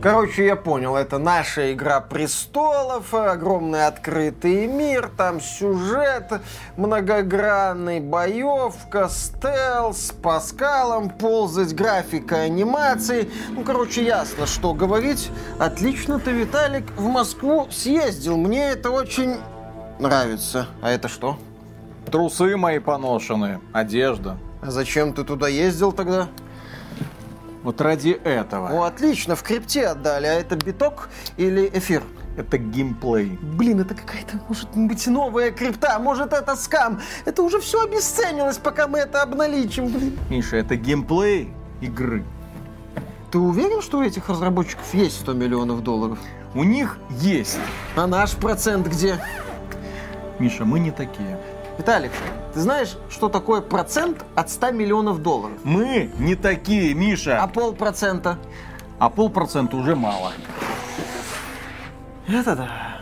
Короче, я понял, это наша игра престолов, огромный открытый мир, там сюжет многогранный, боевка, стелс, по скалам ползать, графика, анимации. Ну, короче, ясно, что говорить. Отлично ты, Виталик, в Москву съездил. Мне это очень нравится. А это что? Трусы мои поношенные, одежда. А зачем ты туда ездил тогда? Вот ради этого. О, отлично, в крипте отдали. А это биток или эфир? Это геймплей. Блин, это какая-то, может быть, новая крипта, может, это скам. Это уже все обесценилось, пока мы это обналичим, блин. Миша, это геймплей игры. Ты уверен, что у этих разработчиков есть 100 миллионов долларов? У них есть. А наш процент где? Миша, мы не такие. Виталик, ты знаешь, что такое процент от 100 миллионов долларов? Мы не такие, Миша. А полпроцента? А полпроцента уже мало. Это да.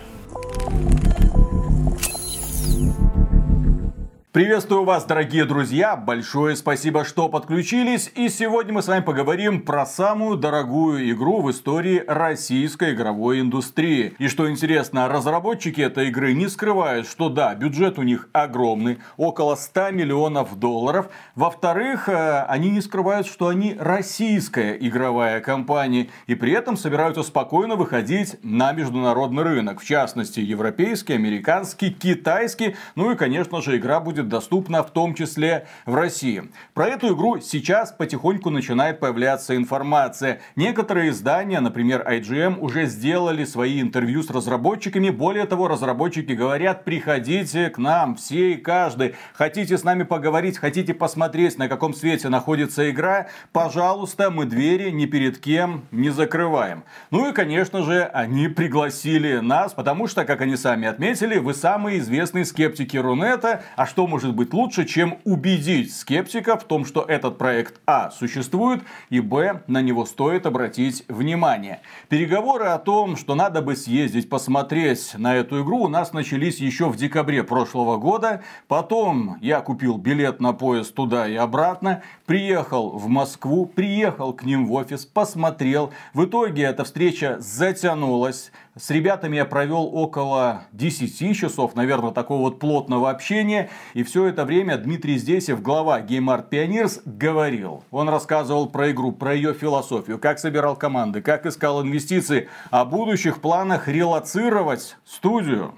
Приветствую вас, дорогие друзья! Большое спасибо, что подключились. И сегодня мы с вами поговорим про самую дорогую игру в истории российской игровой индустрии. И что интересно, разработчики этой игры не скрывают, что да, бюджет у них огромный, около 100 миллионов долларов. Во-вторых, э, они не скрывают, что они российская игровая компания. И при этом собираются спокойно выходить на международный рынок. В частности, европейский, американский, китайский. Ну и, конечно же, игра будет будет доступна в том числе в России. Про эту игру сейчас потихоньку начинает появляться информация. Некоторые издания, например IGM, уже сделали свои интервью с разработчиками. Более того, разработчики говорят, приходите к нам, все и каждый. Хотите с нами поговорить, хотите посмотреть, на каком свете находится игра, пожалуйста, мы двери ни перед кем не закрываем. Ну и, конечно же, они пригласили нас, потому что, как они сами отметили, вы самые известные скептики Рунета. А что может быть лучше, чем убедить скептика в том, что этот проект А существует, и Б на него стоит обратить внимание. Переговоры о том, что надо бы съездить посмотреть на эту игру, у нас начались еще в декабре прошлого года. Потом я купил билет на поезд туда и обратно, приехал в Москву, приехал к ним в офис, посмотрел. В итоге эта встреча затянулась. С ребятами я провел около 10 часов, наверное, такого вот плотного общения. И все это время Дмитрий Здесев, глава Game Art Pioneers, говорил. Он рассказывал про игру, про ее философию, как собирал команды, как искал инвестиции, о будущих планах релацировать студию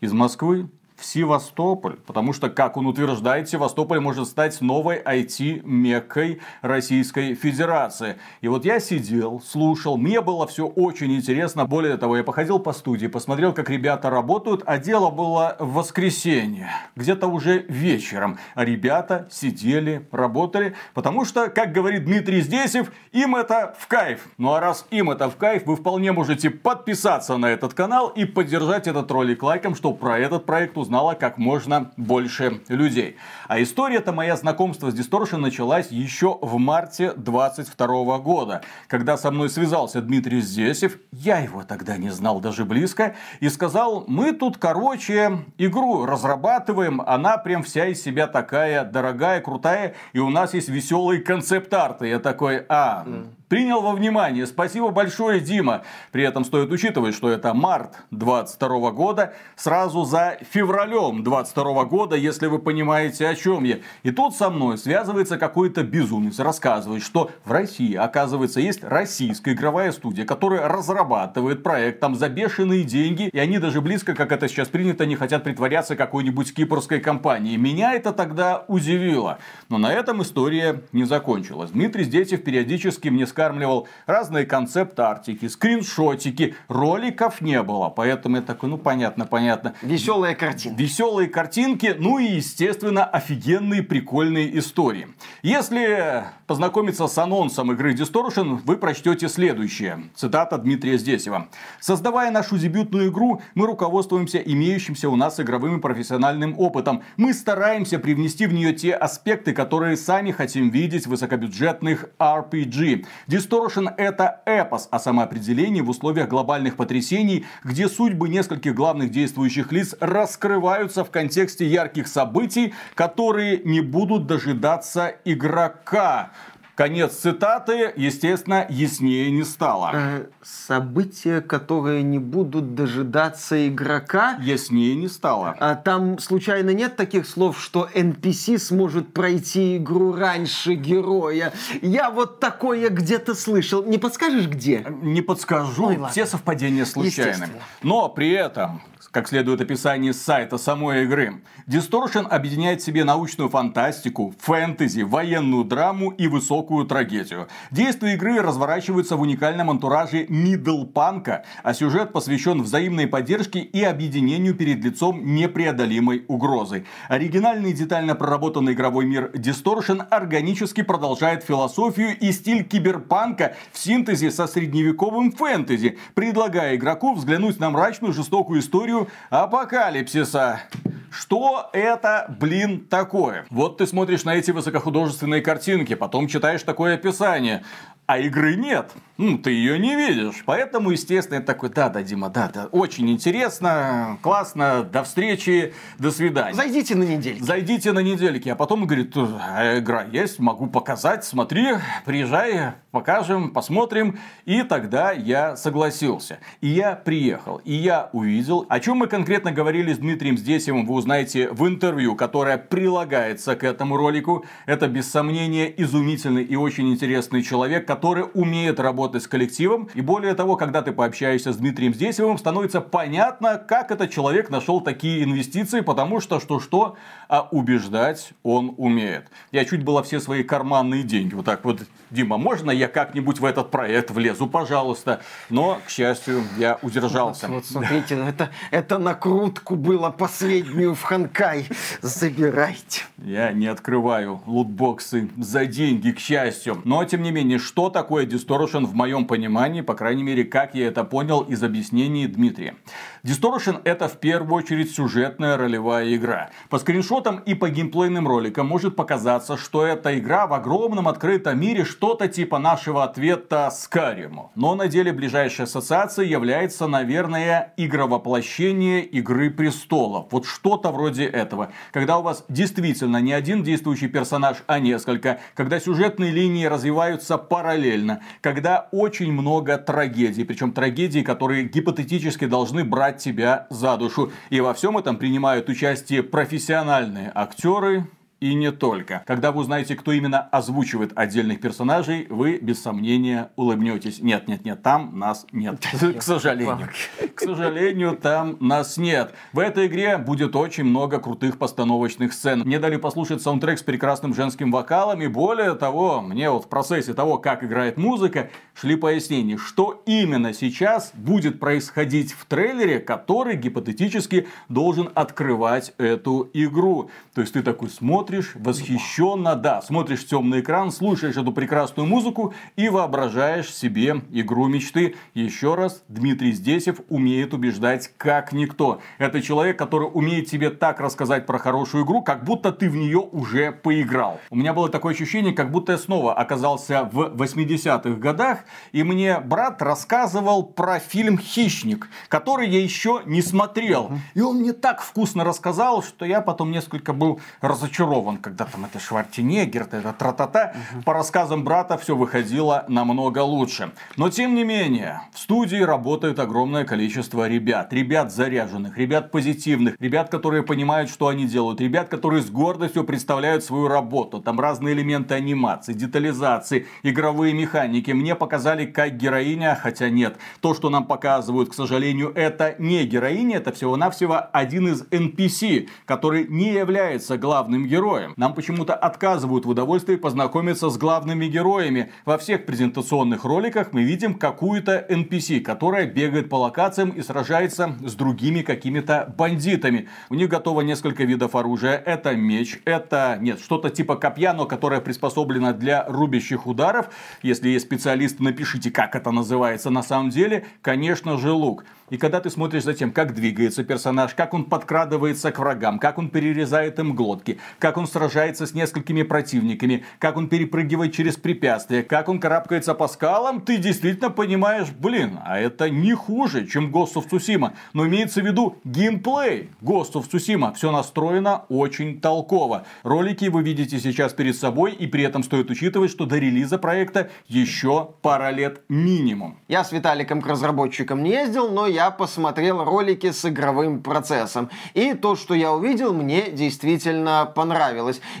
из Москвы в Севастополь. Потому что, как он утверждает, Севастополь может стать новой IT-меккой Российской Федерации. И вот я сидел, слушал, мне было все очень интересно. Более того, я походил по студии, посмотрел, как ребята работают, а дело было в воскресенье, где-то уже вечером. А ребята сидели, работали, потому что, как говорит Дмитрий Здесев, им это в кайф. Ну а раз им это в кайф, вы вполне можете подписаться на этот канал и поддержать этот ролик лайком, чтобы про этот проект узнать узнало как можно больше людей. А история-то моя знакомства с Distortion началась еще в марте 22 года, когда со мной связался Дмитрий Здесев, я его тогда не знал даже близко, и сказал, мы тут, короче, игру разрабатываем, она прям вся из себя такая дорогая, крутая, и у нас есть веселые концепт-арты. Я такой, а, принял во внимание. Спасибо большое, Дима. При этом стоит учитывать, что это март 22 года, сразу за февралем 22 года, если вы понимаете, о чем я. И тут со мной связывается какой-то безумец, рассказывает, что в России, оказывается, есть российская игровая студия, которая разрабатывает проект там за бешеные деньги, и они даже близко, как это сейчас принято, не хотят притворяться какой-нибудь кипрской компанией. Меня это тогда удивило. Но на этом история не закончилась. Дмитрий Здетев периодически мне сказал, скармливал разные концепт-артики, скриншотики, роликов не было. Поэтому я такой, ну понятно, понятно. Веселые картинки. Веселые картинки, ну и, естественно, офигенные прикольные истории. Если познакомиться с анонсом игры Distortion, вы прочтете следующее. Цитата Дмитрия Здесева. Создавая нашу дебютную игру, мы руководствуемся имеющимся у нас игровым и профессиональным опытом. Мы стараемся привнести в нее те аспекты, которые сами хотим видеть в высокобюджетных RPG. Distortion это эпос о самоопределении в условиях глобальных потрясений, где судьбы нескольких главных действующих лиц раскрываются в контексте ярких событий, которые не будут дожидаться игрока Конец цитаты, естественно, яснее не стало. Э, события, которые не будут дожидаться игрока. Яснее не стало. А там случайно нет таких слов, что NPC сможет пройти игру раньше героя? Я вот такое где-то слышал. Не подскажешь, где? Не подскажу. Ой, Все совпадения случайны. Но при этом как следует описание сайта самой игры. Distortion объединяет в себе научную фантастику, фэнтези, военную драму и высокую трагедию. Действия игры разворачиваются в уникальном антураже мидлпанка, а сюжет посвящен взаимной поддержке и объединению перед лицом непреодолимой угрозы. Оригинальный и детально проработанный игровой мир Distortion органически продолжает философию и стиль киберпанка в синтезе со средневековым фэнтези, предлагая игроку взглянуть на мрачную жестокую историю апокалипсиса. Что это, блин, такое? Вот ты смотришь на эти высокохудожественные картинки, потом читаешь такое описание а игры нет. Ну, ты ее не видишь. Поэтому, естественно, я такой, да, да, Дима, да, да, очень интересно, классно, до встречи, до свидания. Зайдите на недельки. Зайдите на недельки. А потом говорит, а игра есть, могу показать, смотри, приезжай, покажем, посмотрим. И тогда я согласился. И я приехал, и я увидел, о чем мы конкретно говорили с Дмитрием Здесевым, вы узнаете в интервью, которое прилагается к этому ролику. Это, без сомнения, изумительный и очень интересный человек, который который умеет работать с коллективом. И более того, когда ты пообщаешься с Дмитрием Здесевым, становится понятно, как этот человек нашел такие инвестиции, потому что что-что, а убеждать он умеет. Я чуть было все свои карманные деньги вот так вот, Дима, можно я как-нибудь в этот проект влезу, пожалуйста. Но, к счастью, я удержался. Вот, вот смотрите, это, это накрутку было последнюю в Ханкай. Забирайте. Я не открываю лутбоксы за деньги, к счастью. Но, тем не менее, что такое Distortion в моем понимании, по крайней мере, как я это понял из объяснений Дмитрия. Distortion это в первую очередь сюжетная ролевая игра. По скриншотам и по геймплейным роликам может показаться, что эта игра в огромном открытом мире что-то типа нашего ответа Скариму. Но на деле ближайшая ассоциация является, наверное, игровоплощение Игры Престолов. Вот что-то вроде этого. Когда у вас действительно не один действующий персонаж, а несколько. Когда сюжетные линии развиваются параллельно когда очень много трагедий, причем трагедий, которые гипотетически должны брать тебя за душу. И во всем этом принимают участие профессиональные актеры, и не только. Когда вы узнаете, кто именно озвучивает отдельных персонажей, вы без сомнения улыбнетесь. Нет, нет, нет, там нас нет. К сожалению. К сожалению, там нас нет. В этой игре будет очень много крутых постановочных сцен. Мне дали послушать саундтрек с прекрасным женским вокалом. И более того, мне вот в процессе того, как играет музыка, шли пояснения, что именно сейчас будет происходить в трейлере, который гипотетически должен открывать эту игру. То есть ты такой смотришь, смотришь восхищенно, да, смотришь темный экран, слушаешь эту прекрасную музыку и воображаешь себе игру мечты. Еще раз, Дмитрий Здесев умеет убеждать как никто. Это человек, который умеет тебе так рассказать про хорошую игру, как будто ты в нее уже поиграл. У меня было такое ощущение, как будто я снова оказался в 80-х годах, и мне брат рассказывал про фильм «Хищник», который я еще не смотрел. И он мне так вкусно рассказал, что я потом несколько был разочарован вон когда там это Шварценеггер, это тра-та-та. Угу. По рассказам брата все выходило намного лучше. Но тем не менее, в студии работает огромное количество ребят. Ребят заряженных, ребят позитивных, ребят, которые понимают, что они делают, ребят, которые с гордостью представляют свою работу. Там разные элементы анимации, детализации, игровые механики. Мне показали как героиня, хотя нет. То, что нам показывают, к сожалению, это не героиня, это всего-навсего один из NPC, который не является главным героем героем. Нам почему-то отказывают в удовольствии познакомиться с главными героями. Во всех презентационных роликах мы видим какую-то NPC, которая бегает по локациям и сражается с другими какими-то бандитами. У них готово несколько видов оружия. Это меч, это, нет, что-то типа копья, но которое приспособлено для рубящих ударов. Если есть специалисты, напишите, как это называется на самом деле. Конечно же, лук. И когда ты смотришь за тем, как двигается персонаж, как он подкрадывается к врагам, как он перерезает им глотки, как он сражается с несколькими противниками, как он перепрыгивает через препятствия, как он карабкается по скалам, ты действительно понимаешь, блин, а это не хуже, чем Ghost of Tsushima. Но имеется в виду геймплей Ghost of Tsushima. Все настроено очень толково. Ролики вы видите сейчас перед собой, и при этом стоит учитывать, что до релиза проекта еще пара лет минимум. Я с Виталиком к разработчикам не ездил, но я посмотрел ролики с игровым процессом. И то, что я увидел, мне действительно понравилось.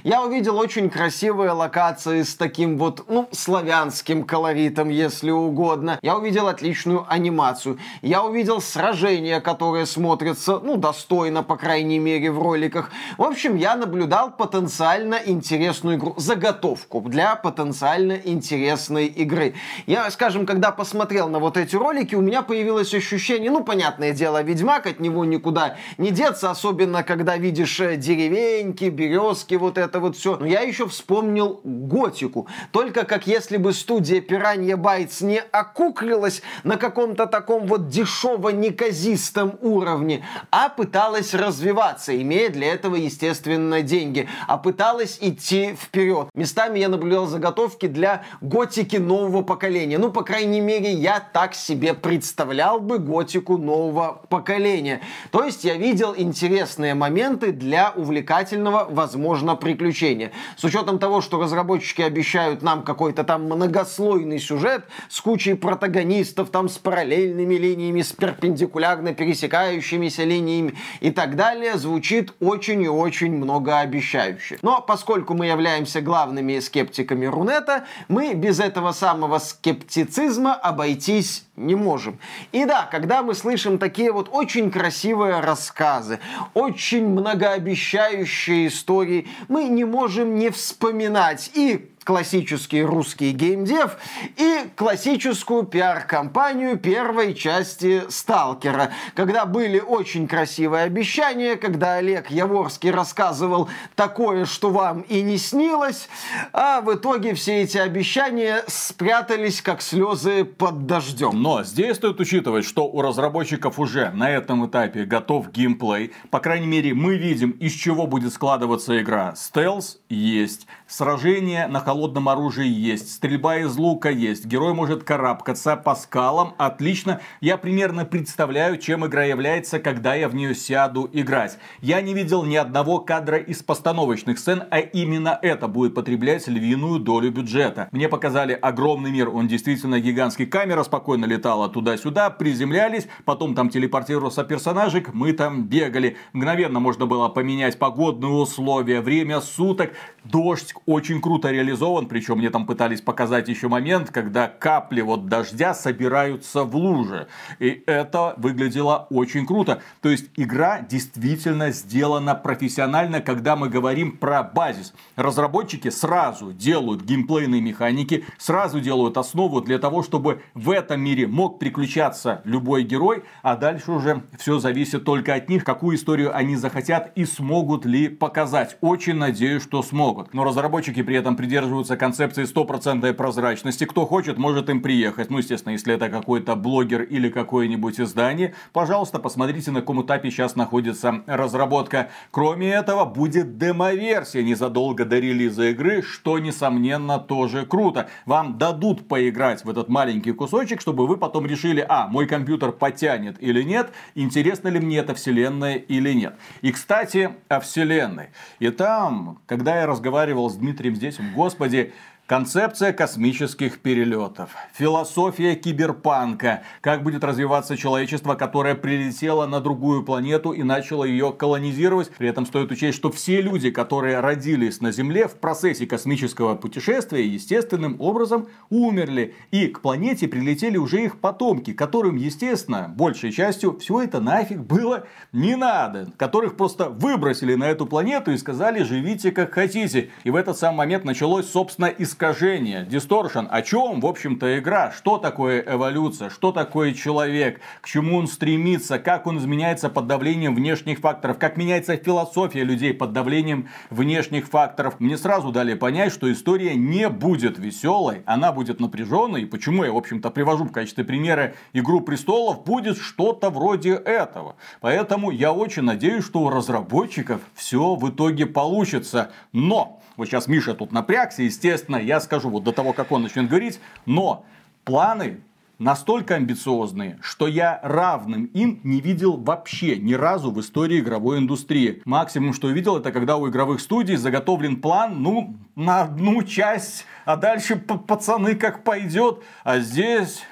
Я увидел очень красивые локации с таким вот, ну, славянским колоритом, если угодно. Я увидел отличную анимацию. Я увидел сражения, которые смотрятся, ну, достойно, по крайней мере, в роликах. В общем, я наблюдал потенциально интересную игру, заготовку для потенциально интересной игры. Я, скажем, когда посмотрел на вот эти ролики, у меня появилось ощущение, ну, понятное дело, Ведьмак, от него никуда не деться, особенно когда видишь э, деревеньки, березки, вот это вот все. Но я еще вспомнил Готику. Только как если бы студия Piranha Bytes не окуклилась на каком-то таком вот дешево-неказистом уровне, а пыталась развиваться, имея для этого, естественно, деньги, а пыталась идти вперед. Местами я наблюдал заготовки для готики нового поколения. Ну, по крайней мере, я так себе представлял бы готику нового поколения. То есть я видел интересные моменты для увлекательного, возможно, приключения. С учетом того, что разработчики обещают нам какой-то там многослойный сюжет с кучей протагонистов, там с параллельными линиями, с перпендикулярно пересекающимися линиями и так далее, звучит очень и очень многообещающе. Но поскольку мы являемся главными скептиками Рунета, мы без этого самого скептицизма обойтись не можем. И да, когда мы слышим такие вот очень красивые рассказы, очень многообещающие истории, мы не можем не вспоминать и классический русский геймдев и классическую пиар-компанию первой части «Сталкера», когда были очень красивые обещания, когда Олег Яворский рассказывал такое, что вам и не снилось, а в итоге все эти обещания спрятались как слезы под дождем. Но здесь стоит учитывать, что у разработчиков уже на этом этапе готов геймплей. По крайней мере, мы видим, из чего будет складываться игра. Стелс есть, сражение на холодном оружии есть, стрельба из лука есть, герой может карабкаться по скалам, отлично. Я примерно представляю, чем игра является, когда я в нее сяду играть. Я не видел ни одного кадра из постановочных сцен, а именно это будет потреблять львиную долю бюджета. Мне показали огромный мир, он действительно гигантский. Камера спокойно летала туда-сюда, приземлялись, потом там телепортировался персонажик, мы там бегали. Мгновенно можно было поменять погодные условия, время суток. Дождь очень круто реализован причем мне там пытались показать еще момент, когда капли вот дождя собираются в луже. И это выглядело очень круто. То есть игра действительно сделана профессионально, когда мы говорим про базис. Разработчики сразу делают геймплейные механики, сразу делают основу для того, чтобы в этом мире мог приключаться любой герой, а дальше уже все зависит только от них, какую историю они захотят и смогут ли показать. Очень надеюсь, что смогут. Но разработчики при этом придерживаются концепции стопроцентной прозрачности. Кто хочет, может им приехать. Ну, естественно, если это какой-то блогер или какое-нибудь издание, пожалуйста, посмотрите, на каком этапе сейчас находится разработка. Кроме этого, будет демо-версия незадолго до релиза игры, что, несомненно, тоже круто. Вам дадут поиграть в этот маленький кусочек, чтобы вы потом решили, а, мой компьютер потянет или нет, интересно ли мне эта вселенная или нет. И, кстати, о вселенной. И там, когда я разговаривал с Дмитрием здесь, господи, Концепция космических перелетов, философия киберпанка, как будет развиваться человечество, которое прилетело на другую планету и начало ее колонизировать. При этом стоит учесть, что все люди, которые родились на Земле в процессе космического путешествия, естественным образом умерли. И к планете прилетели уже их потомки, которым, естественно, большей частью все это нафиг было не надо. Которых просто выбросили на эту планету и сказали, живите как хотите. И в этот самый момент началось, собственно, иск искажения. Distortion, о чем, в общем-то, игра? Что такое эволюция? Что такое человек? К чему он стремится? Как он изменяется под давлением внешних факторов? Как меняется философия людей под давлением внешних факторов? Мне сразу дали понять, что история не будет веселой, она будет напряженной. И почему я, в общем-то, привожу в качестве примера «Игру престолов», будет что-то вроде этого. Поэтому я очень надеюсь, что у разработчиков все в итоге получится. Но, вот сейчас Миша тут напрягся, естественно, я скажу вот до того, как он начнет говорить, но планы настолько амбициозные, что я равным им не видел вообще ни разу в истории игровой индустрии. Максимум, что я видел, это когда у игровых студий заготовлен план, ну, на одну часть, а дальше пацаны как пойдет. А здесь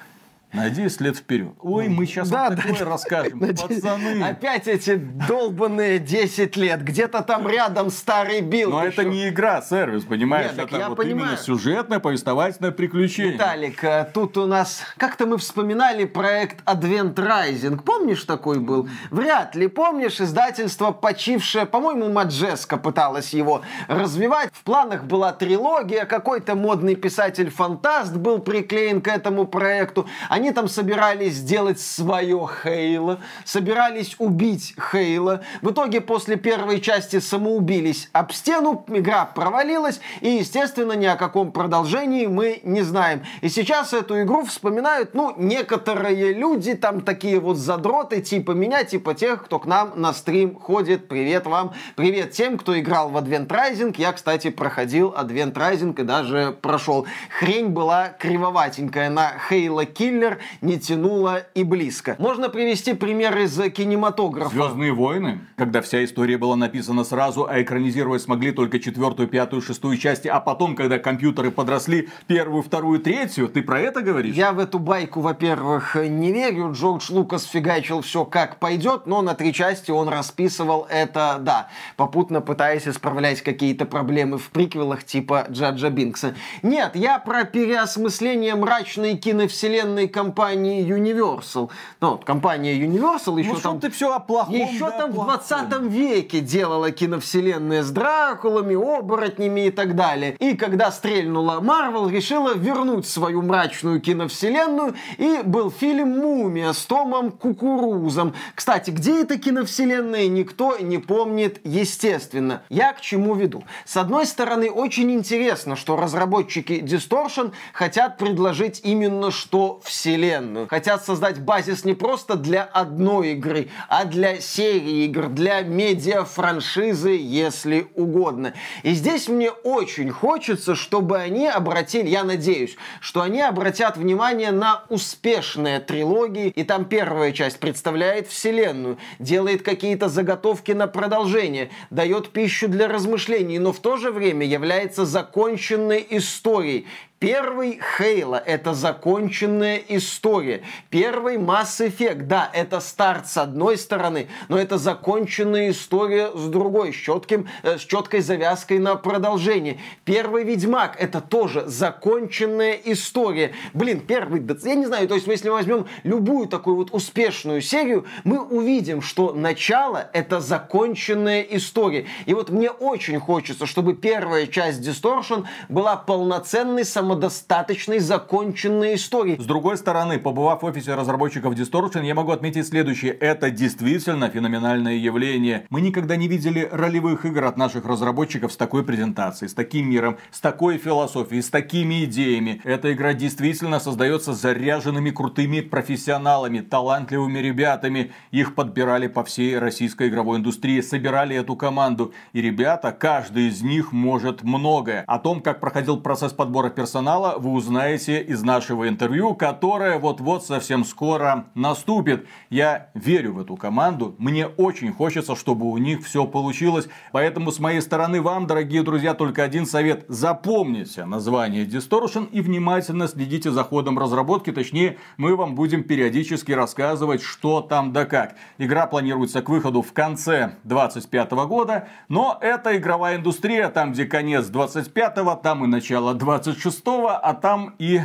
на 10 лет вперед. Ой, мы сейчас да, вот такое да, расскажем, пацаны. Опять эти долбанные 10 лет. Где-то там рядом старый билд. Но еще. это не игра, сервис, понимаешь? Нет, это вот понимаю. именно сюжетное, повествовательное приключение. Виталик, э, тут у нас... Как-то мы вспоминали проект Advent Rising. Помнишь такой был? Вряд ли. Помнишь, издательство почившее, по-моему, Majesco пыталось его развивать. В планах была трилогия, какой-то модный писатель-фантаст был приклеен к этому проекту. Они там собирались сделать свое Halo, собирались убить Хейла. В итоге после первой части самоубились об стену, игра провалилась, и, естественно, ни о каком продолжении мы не знаем. И сейчас эту игру вспоминают, ну, некоторые люди, там такие вот задроты, типа меня, типа тех, кто к нам на стрим ходит. Привет вам, привет тем, кто играл в Advent Rising. Я, кстати, проходил Advent Rising и даже прошел. Хрень была кривоватенькая на Хейла Киллер триллер не тянуло и близко. Можно привести пример из кинематографа. Звездные войны, когда вся история была написана сразу, а экранизировать смогли только четвертую, пятую, шестую части, а потом, когда компьютеры подросли, первую, вторую, третью, ты про это говоришь? Я в эту байку, во-первых, не верю. Джордж Лукас фигачил все как пойдет, но на три части он расписывал это, да, попутно пытаясь исправлять какие-то проблемы в приквелах типа Джаджа Бинкса. Нет, я про переосмысление мрачной киновселенной компании Universal. Ну, компания Universal еще ну, там... ты все о плохом, Еще да, там плохом. в 20 веке делала киновселенные с Дракулами, оборотнями и так далее. И когда стрельнула Marvel, решила вернуть свою мрачную киновселенную, и был фильм «Мумия» с Томом Кукурузом. Кстати, где эта киновселенная, никто не помнит, естественно. Я к чему веду? С одной стороны, очень интересно, что разработчики Distortion хотят предложить именно что все вселенную. Хотят создать базис не просто для одной игры, а для серии игр, для медиа-франшизы, если угодно. И здесь мне очень хочется, чтобы они обратили, я надеюсь, что они обратят внимание на успешные трилогии, и там первая часть представляет вселенную, делает какие-то заготовки на продолжение, дает пищу для размышлений, но в то же время является законченной историей. Первый Хейла — это законченная история. Первый Mass Effect, да, это старт с одной стороны, но это законченная история с другой, с, четким, э, с четкой завязкой на продолжение. Первый Ведьмак — это тоже законченная история. Блин, первый, я не знаю, то есть если мы возьмем любую такую вот успешную серию, мы увидим, что начало — это законченная история. И вот мне очень хочется, чтобы первая часть Distortion была полноценной самостоятельной самодостаточной, законченной историей. С другой стороны, побывав в офисе разработчиков Distortion, я могу отметить следующее. Это действительно феноменальное явление. Мы никогда не видели ролевых игр от наших разработчиков с такой презентацией, с таким миром, с такой философией, с такими идеями. Эта игра действительно создается заряженными крутыми профессионалами, талантливыми ребятами. Их подбирали по всей российской игровой индустрии, собирали эту команду. И ребята, каждый из них может многое. О том, как проходил процесс подбора персонажей, персонала вы узнаете из нашего интервью, которое вот-вот совсем скоро наступит. Я верю в эту команду, мне очень хочется, чтобы у них все получилось. Поэтому с моей стороны вам, дорогие друзья, только один совет. Запомните название Distortion и внимательно следите за ходом разработки. Точнее, мы вам будем периодически рассказывать, что там да как. Игра планируется к выходу в конце 2025 года, но это игровая индустрия, там где конец 25 там и начало 26 а там и...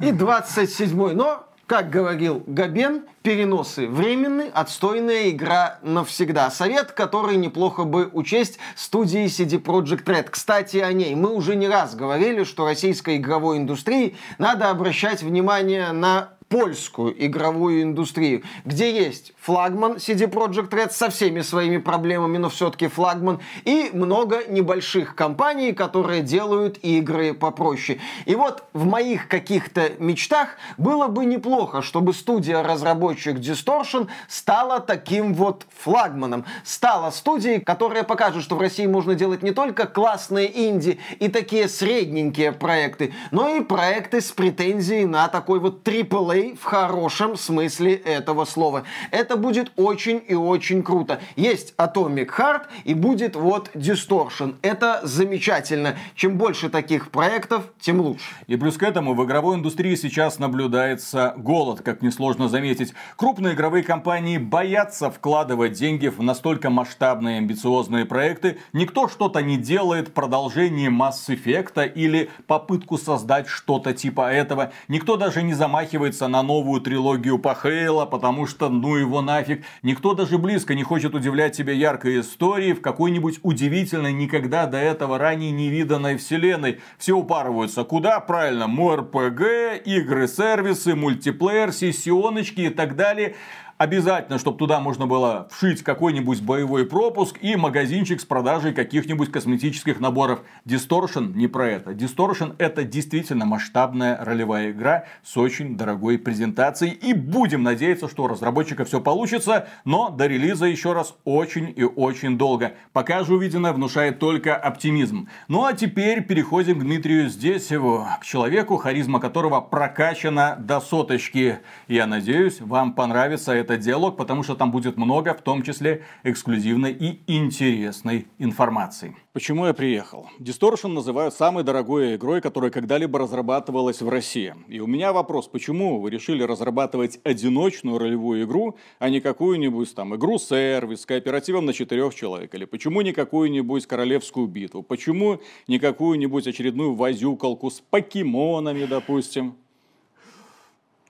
И 27-й. Но как говорил Габен, переносы временны, отстойная игра навсегда. Совет, который неплохо бы учесть студии CD Projekt Red. Кстати, о ней. Мы уже не раз говорили, что российской игровой индустрии надо обращать внимание на польскую игровую индустрию, где есть флагман CD Projekt Red со всеми своими проблемами, но все-таки флагман, и много небольших компаний, которые делают игры попроще. И вот в моих каких-то мечтах было бы неплохо, чтобы студия-разработчик Distortion стала таким вот флагманом, стала студией, которая покажет, что в России можно делать не только классные инди и такие средненькие проекты, но и проекты с претензией на такой вот AAA в хорошем смысле этого слова. Это будет очень и очень круто. Есть Atomic Heart и будет вот Distortion. Это замечательно. Чем больше таких проектов, тем лучше. И плюс к этому в игровой индустрии сейчас наблюдается голод, как несложно заметить. Крупные игровые компании боятся вкладывать деньги в настолько масштабные амбициозные проекты. Никто что-то не делает, продолжение Mass Effect или попытку создать что-то типа этого. Никто даже не замахивается на новую трилогию по Хейла, потому что ну его нафиг. Никто даже близко не хочет удивлять себя яркой историей в какой-нибудь удивительной, никогда до этого ранее не виданной вселенной. Все упарываются. Куда? Правильно, МРПГ, игры-сервисы, мультиплеер, сессионочки и так далее. Обязательно, чтобы туда можно было вшить какой-нибудь боевой пропуск и магазинчик с продажей каких-нибудь косметических наборов. Distortion не про это. Distortion это действительно масштабная ролевая игра с очень дорогой презентацией. И будем надеяться, что у разработчика все получится, но до релиза еще раз очень и очень долго. Пока же увиденное внушает только оптимизм. Ну а теперь переходим к Дмитрию Здесеву, к человеку, харизма которого прокачана до соточки. Я надеюсь, вам понравится это этот диалог, потому что там будет много, в том числе эксклюзивной и интересной информации. Почему я приехал? Distortion называют самой дорогой игрой, которая когда-либо разрабатывалась в России. И у меня вопрос, почему вы решили разрабатывать одиночную ролевую игру, а не какую-нибудь там игру-сервис с кооперативом на четырех человек? Или почему не какую-нибудь королевскую битву? Почему не какую-нибудь очередную возюкалку с покемонами, допустим?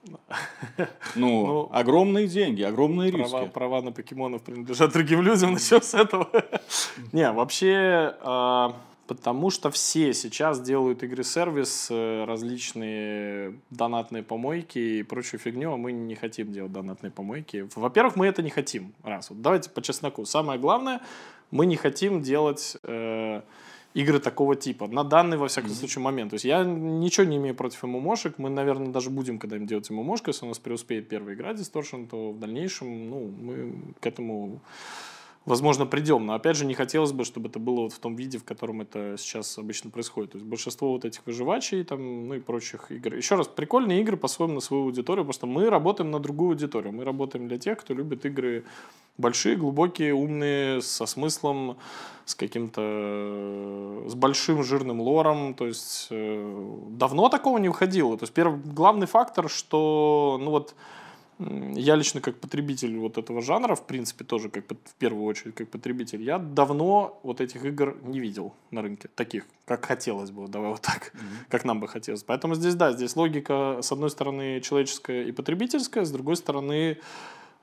Ну, ну, огромные деньги, огромные права, риски. Права на покемонов принадлежат другим людям, начнем с этого. Не, вообще, а, потому что все сейчас делают игры-сервис, э, различные донатные помойки и прочую фигню, а мы не хотим делать донатные помойки. Во-первых, мы это не хотим, раз. Вот давайте по чесноку. Самое главное, мы не хотим делать... Э, игры такого типа. На данный, во всяком mm-hmm. случае, момент. То есть я ничего не имею против ММОшек. Мы, наверное, даже будем когда-нибудь делать ММОшку. Если у нас преуспеет первая игра Distortion, то в дальнейшем ну, мы к этому возможно, придем. Но, опять же, не хотелось бы, чтобы это было вот в том виде, в котором это сейчас обычно происходит. То есть большинство вот этих выживачей там, ну и прочих игр. Еще раз, прикольные игры по-своему на свою аудиторию, потому что мы работаем на другую аудиторию. Мы работаем для тех, кто любит игры большие, глубокие, умные, со смыслом, с каким-то, с большим жирным лором. То есть э, давно такого не выходило. То есть первый главный фактор, что, ну вот, я лично как потребитель вот этого жанра, в принципе, тоже как в первую очередь как потребитель, я давно вот этих игр не видел на рынке, таких, как хотелось бы, давай вот так, mm-hmm. как нам бы хотелось. Поэтому здесь, да, здесь логика, с одной стороны, человеческая и потребительская, с другой стороны,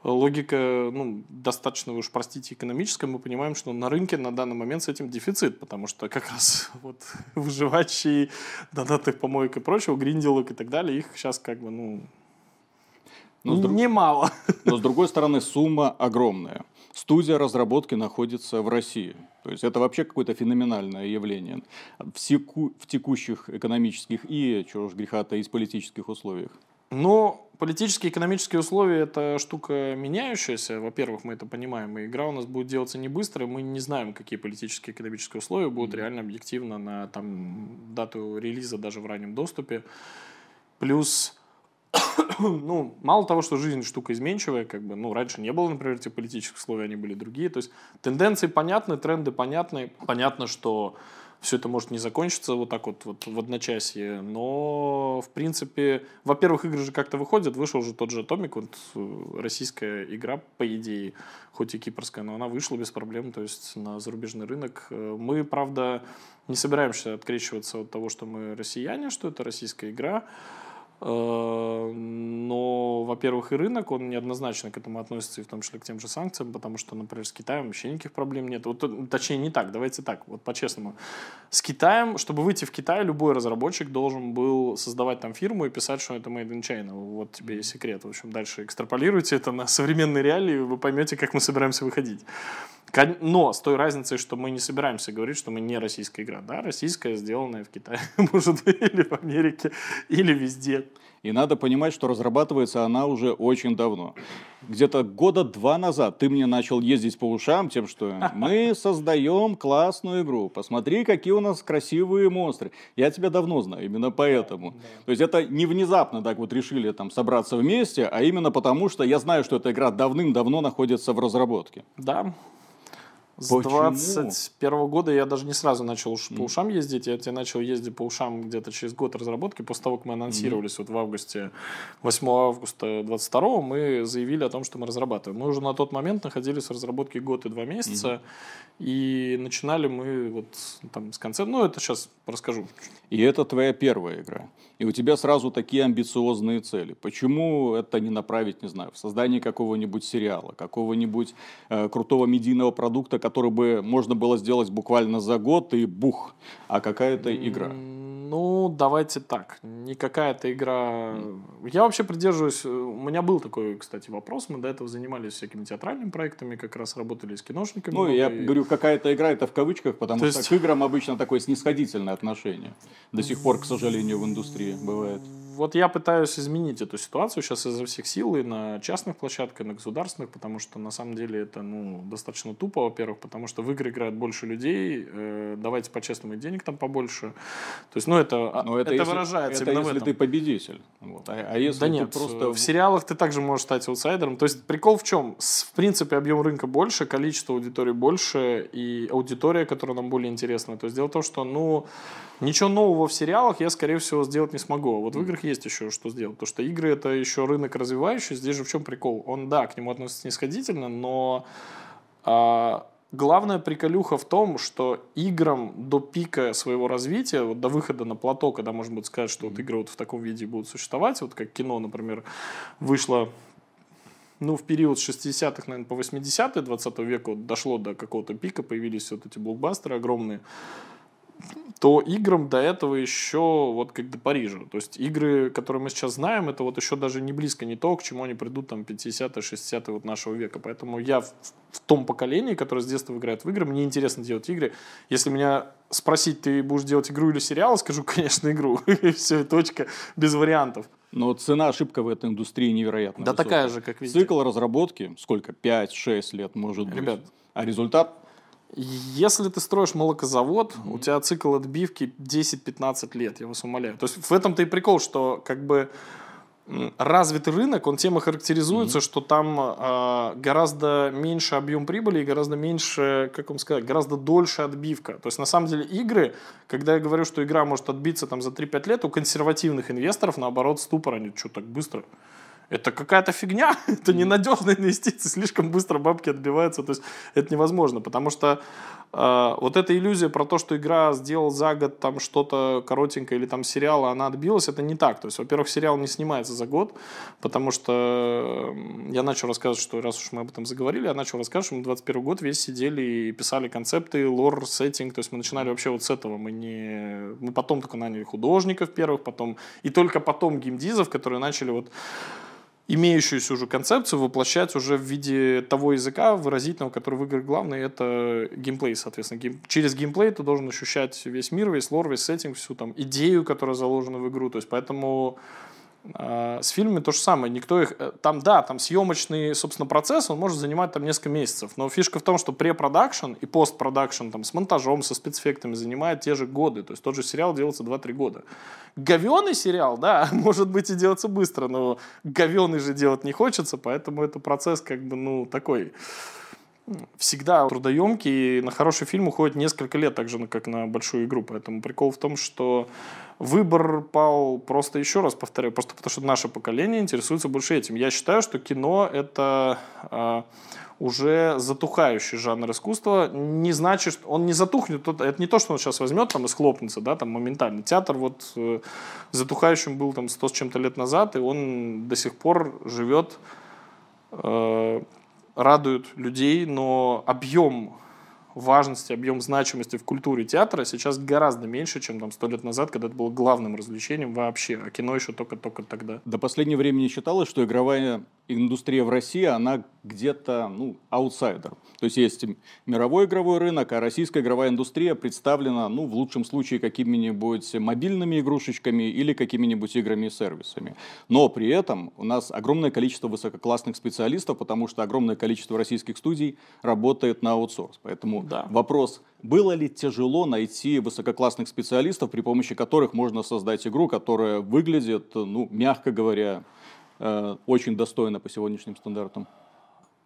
логика, ну, достаточно, вы уж простите, экономическая, мы понимаем, что на рынке на данный момент с этим дефицит, потому что как раз вот выживающие донатных помоек и прочего, гринделок и так далее, их сейчас как бы, ну, но с друг... Немало. Но с другой стороны, сумма огромная. Студия разработки находится в России. То есть это вообще какое-то феноменальное явление в, секу... в текущих экономических и, чего уж греха-то, и политических условиях. Но политические и экономические условия – это штука меняющаяся. Во-первых, мы это понимаем, и игра у нас будет делаться не быстро, мы не знаем, какие политические и экономические условия будут реально объективно на там, дату релиза даже в раннем доступе. Плюс ну, мало того, что жизнь штука изменчивая, как бы, ну, раньше не было, например, этих политических условий, они были другие. То есть тенденции понятны, тренды понятны. Понятно, что все это может не закончиться вот так вот, вот в одночасье, но, в принципе, во-первых, игры же как-то выходят, вышел уже тот же Atomic, вот э, российская игра, по идее, хоть и кипрская, но она вышла без проблем, то есть на зарубежный рынок. Э, мы, правда, не собираемся открещиваться от того, что мы россияне, что это российская игра, но, во-первых, и рынок, он неоднозначно к этому относится, и в том числе к тем же санкциям, потому что, например, с Китаем вообще никаких проблем нет. Вот, э, точнее, не так, давайте так, вот по-честному. С Китаем, чтобы выйти в Китай, любой разработчик должен был создавать там фирму и писать, что это made in China. Вот тебе и секрет. В общем, дальше экстраполируйте это на современные реалии, вы поймете, как мы собираемся выходить. Но с той разницей, что мы не собираемся говорить, что мы не российская игра. Да, российская, сделанная в Китае, может быть, или в Америке, или везде. И надо понимать, что разрабатывается она уже очень давно. Где-то года два назад ты мне начал ездить по ушам тем, что мы создаем классную игру. Посмотри, какие у нас красивые монстры. Я тебя давно знаю, именно поэтому. То есть это не внезапно так вот решили там собраться вместе, а именно потому, что я знаю, что эта игра давным-давно находится в разработке. Да, с Почему? 21 года я даже не сразу начал mm. по ушам ездить. Я тебе начал ездить по ушам где-то через год разработки. После того, как мы анонсировались mm. вот в августе, 8 августа 22 мы заявили о том, что мы разрабатываем. Мы уже на тот момент находились в разработке год и два месяца. Mm. И начинали мы вот там с конца. Ну, это сейчас расскажу. И это твоя первая игра. И у тебя сразу такие амбициозные цели. Почему это не направить, не знаю, в создание какого-нибудь сериала, какого-нибудь э, крутого медийного продукта, который бы можно было сделать буквально за год и бух, а какая-то игра? Ну, давайте так. Не какая-то игра... Я вообще придерживаюсь... У меня был такой, кстати, вопрос. Мы до этого занимались всякими театральными проектами, как раз работали с киношниками. Ну, я и... говорю, какая-то игра, это в кавычках, потому То что есть... к играм обычно такое снисходительное отношение. До сих пор, к сожалению, в индустрии бывает вот я пытаюсь изменить эту ситуацию сейчас изо всех сил и на частных площадках, и на государственных, потому что на самом деле это ну, достаточно тупо, во-первых, потому что в игры играют больше людей, э, давайте по-честному, денег там побольше. То есть, ну, это, а, Но это, это если, выражается это именно если в этом. ты победитель. Вот. А, а если да нет, просто... в сериалах ты также можешь стать аутсайдером. То есть, прикол в чем? В принципе, объем рынка больше, количество аудитории больше, и аудитория, которая нам более интересна. То есть, дело в том, что, ну, ничего нового в сериалах я, скорее всего, сделать не смогу. Вот в играх есть еще что сделать. То, что игры это еще рынок развивающий. Здесь же в чем прикол? Он, да, к нему относится снисходительно, но а, главная приколюха в том, что играм до пика своего развития, вот до выхода на плато, когда можно будет сказать, что вот игры вот в таком виде будут существовать, вот как кино, например, вышло ну, в период с 60-х, наверное, по 80-е 20 века вот дошло до какого-то пика, появились вот эти блокбастеры огромные то играм до этого еще вот как до Парижа. То есть игры, которые мы сейчас знаем, это вот еще даже не близко не то, к чему они придут там 50-е, 60-е вот нашего века. Поэтому я в, в том поколении, которое с детства играет в игры, мне интересно делать игры. Если меня спросить, ты будешь делать игру или сериал, скажу, конечно, игру. И все, точка, без вариантов. Но цена ошибка в этой индустрии невероятная. Да высокая. такая же, как везде. Цикл разработки, сколько, 5-6 лет может быть. Ребят, а результат если ты строишь молокозавод, mm-hmm. у тебя цикл отбивки 10-15 лет, я вас умоляю. То есть в этом-то и прикол, что как бы развитый рынок, он тем и характеризуется, mm-hmm. что там э, гораздо меньше объем прибыли и гораздо меньше, как вам сказать, гораздо дольше отбивка. То есть на самом деле игры, когда я говорю, что игра может отбиться там за 3-5 лет, у консервативных инвесторов наоборот ступор, они что так быстро? Это какая-то фигня, это ненадежная инвестиция, слишком быстро бабки отбиваются, то есть это невозможно, потому что э, вот эта иллюзия про то, что игра сделал за год там что-то коротенькое или там сериал, а она отбилась, это не так. То есть, во-первых, сериал не снимается за год, потому что я начал рассказывать, что раз уж мы об этом заговорили, я начал рассказывать, что мы 21 год весь сидели и писали концепты, лор, сеттинг, то есть мы начинали вообще вот с этого, мы не... Мы потом только наняли художников первых, потом... И только потом геймдизов, которые начали вот имеющуюся уже концепцию воплощать уже в виде того языка выразительного, который в играх главный, это геймплей, соответственно. Гейм... Через геймплей ты должен ощущать весь мир, весь лор, весь сеттинг, всю там идею, которая заложена в игру. То есть поэтому с фильмами то же самое. Никто их... Э, там, да, там съемочный, собственно, процесс, он может занимать там несколько месяцев. Но фишка в том, что препродакшн и постпродакшн там с монтажом, со спецэффектами занимает те же годы. То есть тот же сериал делается 2-3 года. Говеный сериал, да, может быть и делаться быстро, но говеный же делать не хочется, поэтому это процесс как бы, ну, такой всегда трудоемкий, и на хороший фильм уходит несколько лет, так же, как на большую игру. Поэтому прикол в том, что выбор пал просто, еще раз повторяю, просто потому что наше поколение интересуется больше этим. Я считаю, что кино — это э, уже затухающий жанр искусства. Не значит, он не затухнет, это не то, что он сейчас возьмет там и схлопнется, да, там моментально. Театр вот э, затухающим был там сто с чем-то лет назад, и он до сих пор живет э, радует людей, но объем важности, объем значимости в культуре театра сейчас гораздо меньше, чем там сто лет назад, когда это было главным развлечением вообще, а кино еще только-только тогда. До последнего времени считалось, что игровая индустрия в России, она где-то, ну, аутсайдер. То есть есть мировой игровой рынок, а российская игровая индустрия представлена, ну, в лучшем случае, какими-нибудь мобильными игрушечками или какими-нибудь играми и сервисами. Но при этом у нас огромное количество высококлассных специалистов, потому что огромное количество российских студий работает на аутсорс. Поэтому да. вопрос, было ли тяжело найти высококлассных специалистов, при помощи которых можно создать игру, которая выглядит, ну, мягко говоря, Э, очень достойно по сегодняшним стандартам?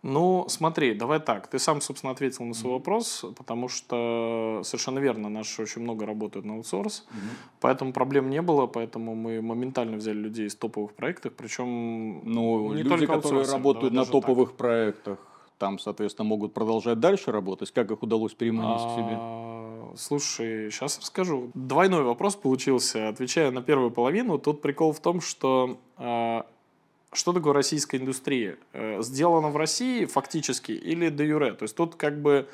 Ну, смотри, давай так. Ты сам, собственно, ответил на свой mm-hmm. вопрос, потому что совершенно верно, наши очень много работают на аутсорс, mm-hmm. поэтому проблем не было, поэтому мы моментально взяли людей из топовых проектов, причем ну, не люди, только которые работают на топовых так. проектах, там, соответственно, могут продолжать дальше работать. Как их удалось переманить к себе? А, слушай, сейчас расскажу. Двойной вопрос получился. Отвечая на первую половину, тут прикол в том, что а, что такое российская индустрия? Э, сделано в России фактически или де юре? То есть тут как бы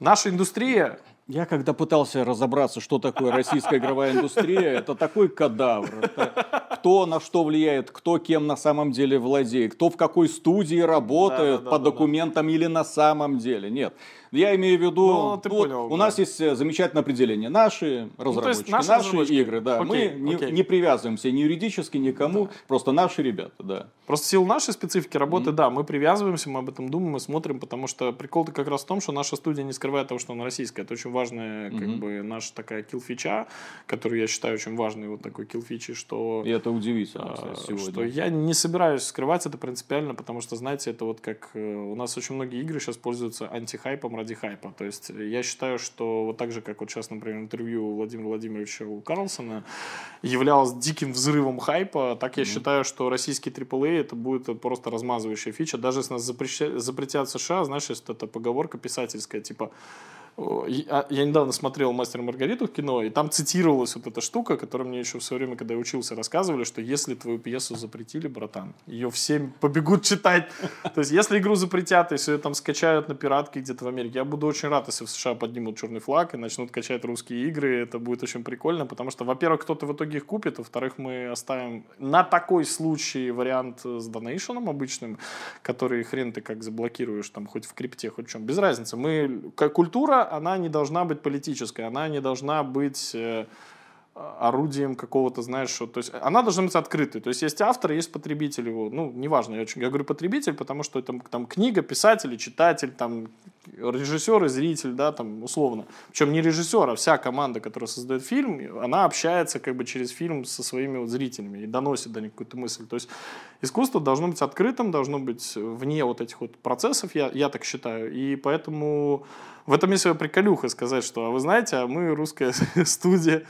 наша индустрия... Я когда пытался разобраться, что такое российская игровая индустрия, это такой кадавр. Это кто на что влияет, кто кем на самом деле владеет, кто в какой студии работает да, да, по да, документам да. или на самом деле. Нет. Я имею в виду, ну, ты вот, понял, у да. нас есть э, замечательное определение. Наши разработчики, ну, наши, наши разработчики. игры, да. Окей, мы окей. Не, не привязываемся ни юридически никому, да. просто наши ребята, да. Просто в силу нашей специфики работы, mm-hmm. да, мы привязываемся, мы об этом думаем, мы смотрим, потому что прикол-то как раз в том, что наша студия не скрывает того, что она российская. Это очень важная, как mm-hmm. бы, наша такая килл-фича, которую я считаю очень важной, вот такой килл-фичи, что... И это удивительно, кстати, а, сегодня. Что я не собираюсь скрывать это принципиально, потому что, знаете, это вот как... Э, у нас очень многие игры сейчас пользуются антихайпом ради хайпа. То есть я считаю, что вот так же, как вот сейчас, например, интервью Владимира Владимировича у Карлсона являлось диким взрывом хайпа, так я mm-hmm. считаю, что российский AAA это будет просто размазывающая фича. Даже если нас запретят США, знаешь, эта поговорка писательская, типа я, я недавно смотрел «Мастер и Маргариту» в кино, и там цитировалась вот эта штука, которую мне еще в свое время, когда я учился, рассказывали, что если твою пьесу запретили, братан, ее все побегут читать. То есть, если игру запретят, если ее там скачают на пиратке где-то в Америке, я буду очень рад, если в США поднимут черный флаг и начнут качать русские игры. Это будет очень прикольно, потому что, во-первых, кто-то в итоге их купит, во-вторых, мы оставим на такой случай вариант с донейшеном обычным, который хрен ты как заблокируешь, там, хоть в крипте, хоть в чем. Без разницы. Мы, как она не должна быть политической, она не должна быть э, орудием какого-то, знаешь, что, то есть она должна быть открытой. То есть есть автор, есть потребитель его. Ну, неважно, я, очень, я говорю потребитель, потому что там, там книга, писатель, читатель, там режиссер и зритель, да, там условно. Причем не режиссер, а вся команда, которая создает фильм, она общается как бы через фильм со своими вот зрителями и доносит до них какую-то мысль. То есть искусство должно быть открытым, должно быть вне вот этих вот процессов, я, я так считаю. И поэтому в этом есть своя приколюха сказать, что, а вы знаете, а мы русская студия,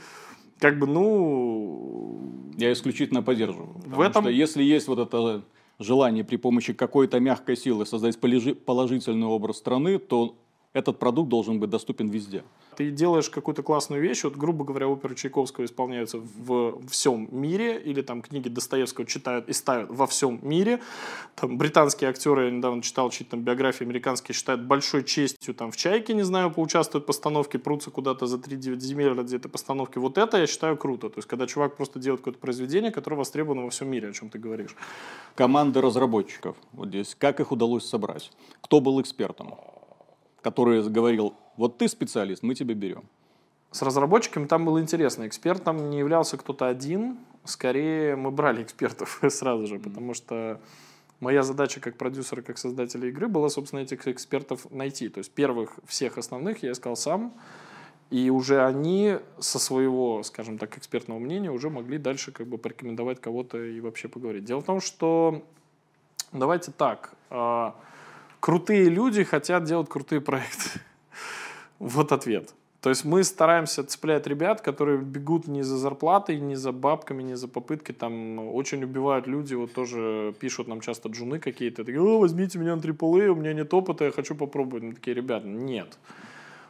как бы, ну... Я исключительно поддерживаю. В этом... что если есть вот это желание при помощи какой-то мягкой силы создать положительный образ страны, то этот продукт должен быть доступен везде. Ты делаешь какую-то классную вещь, вот, грубо говоря, оперы Чайковского исполняются в всем мире, или там книги Достоевского читают и ставят во всем мире. Там британские актеры, я недавно читал чьи там биографии американские, считают большой честью там в «Чайке», не знаю, поучаствуют в постановке, прутся куда-то за 3-9 земель ради этой постановки. Вот это я считаю круто. То есть, когда чувак просто делает какое-то произведение, которое востребовано во всем мире, о чем ты говоришь. Команды разработчиков вот здесь, как их удалось собрать? Кто был экспертом? Который говорил, вот ты специалист, мы тебя берем. С разработчиками там было интересно. Экспертом не являлся кто-то один. Скорее, мы брали экспертов сразу же, потому что моя задача как продюсера, как создателя игры была, собственно, этих экспертов найти. То есть первых всех основных я искал сам, и уже они со своего, скажем так, экспертного мнения уже могли дальше как бы порекомендовать кого-то и вообще поговорить. Дело в том, что давайте так, а, Крутые люди хотят делать крутые проекты. Вот ответ. То есть мы стараемся цеплять ребят, которые бегут не за зарплатой, не за бабками, не за попыткой. Там очень убивают люди, вот тоже пишут нам часто джуны какие-то. Такие, О, возьмите меня на AAA, у меня нет опыта, я хочу попробовать. Мы такие, ребята, нет.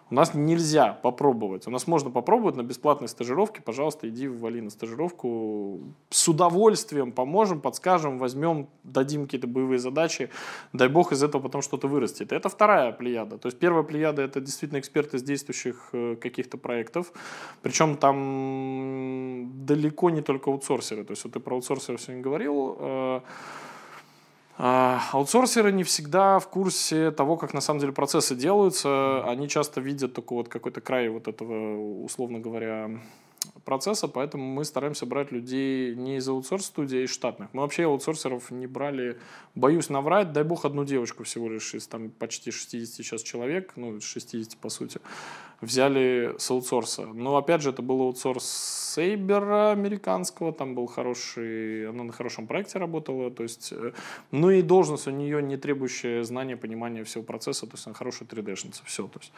У нас нельзя попробовать. У нас можно попробовать на бесплатной стажировке. Пожалуйста, иди вали на стажировку. С удовольствием поможем, подскажем, возьмем, дадим какие-то боевые задачи. Дай бог из этого потом что-то вырастет. Это вторая плеяда. То есть первая плеяда это действительно эксперты из действующих э, каких-то проектов. Причем там далеко не только аутсорсеры. То есть вот ты про аутсорсеров сегодня говорил. А, аутсорсеры не всегда в курсе того, как на самом деле процессы делаются. Они часто видят только вот какой-то край вот этого, условно говоря, процесса, поэтому мы стараемся брать людей не из аутсорс-студии, а из штатных. Мы вообще аутсорсеров не брали, боюсь наврать, дай бог, одну девочку всего лишь из там почти 60 сейчас человек, ну, 60 по сути, взяли с аутсорса. Но опять же, это был аутсорс Сейбера американского, там был хороший, она на хорошем проекте работала, то есть, э, ну и должность у нее не требующая знания, понимания всего процесса, то есть она хорошая 3D-шница, все, то есть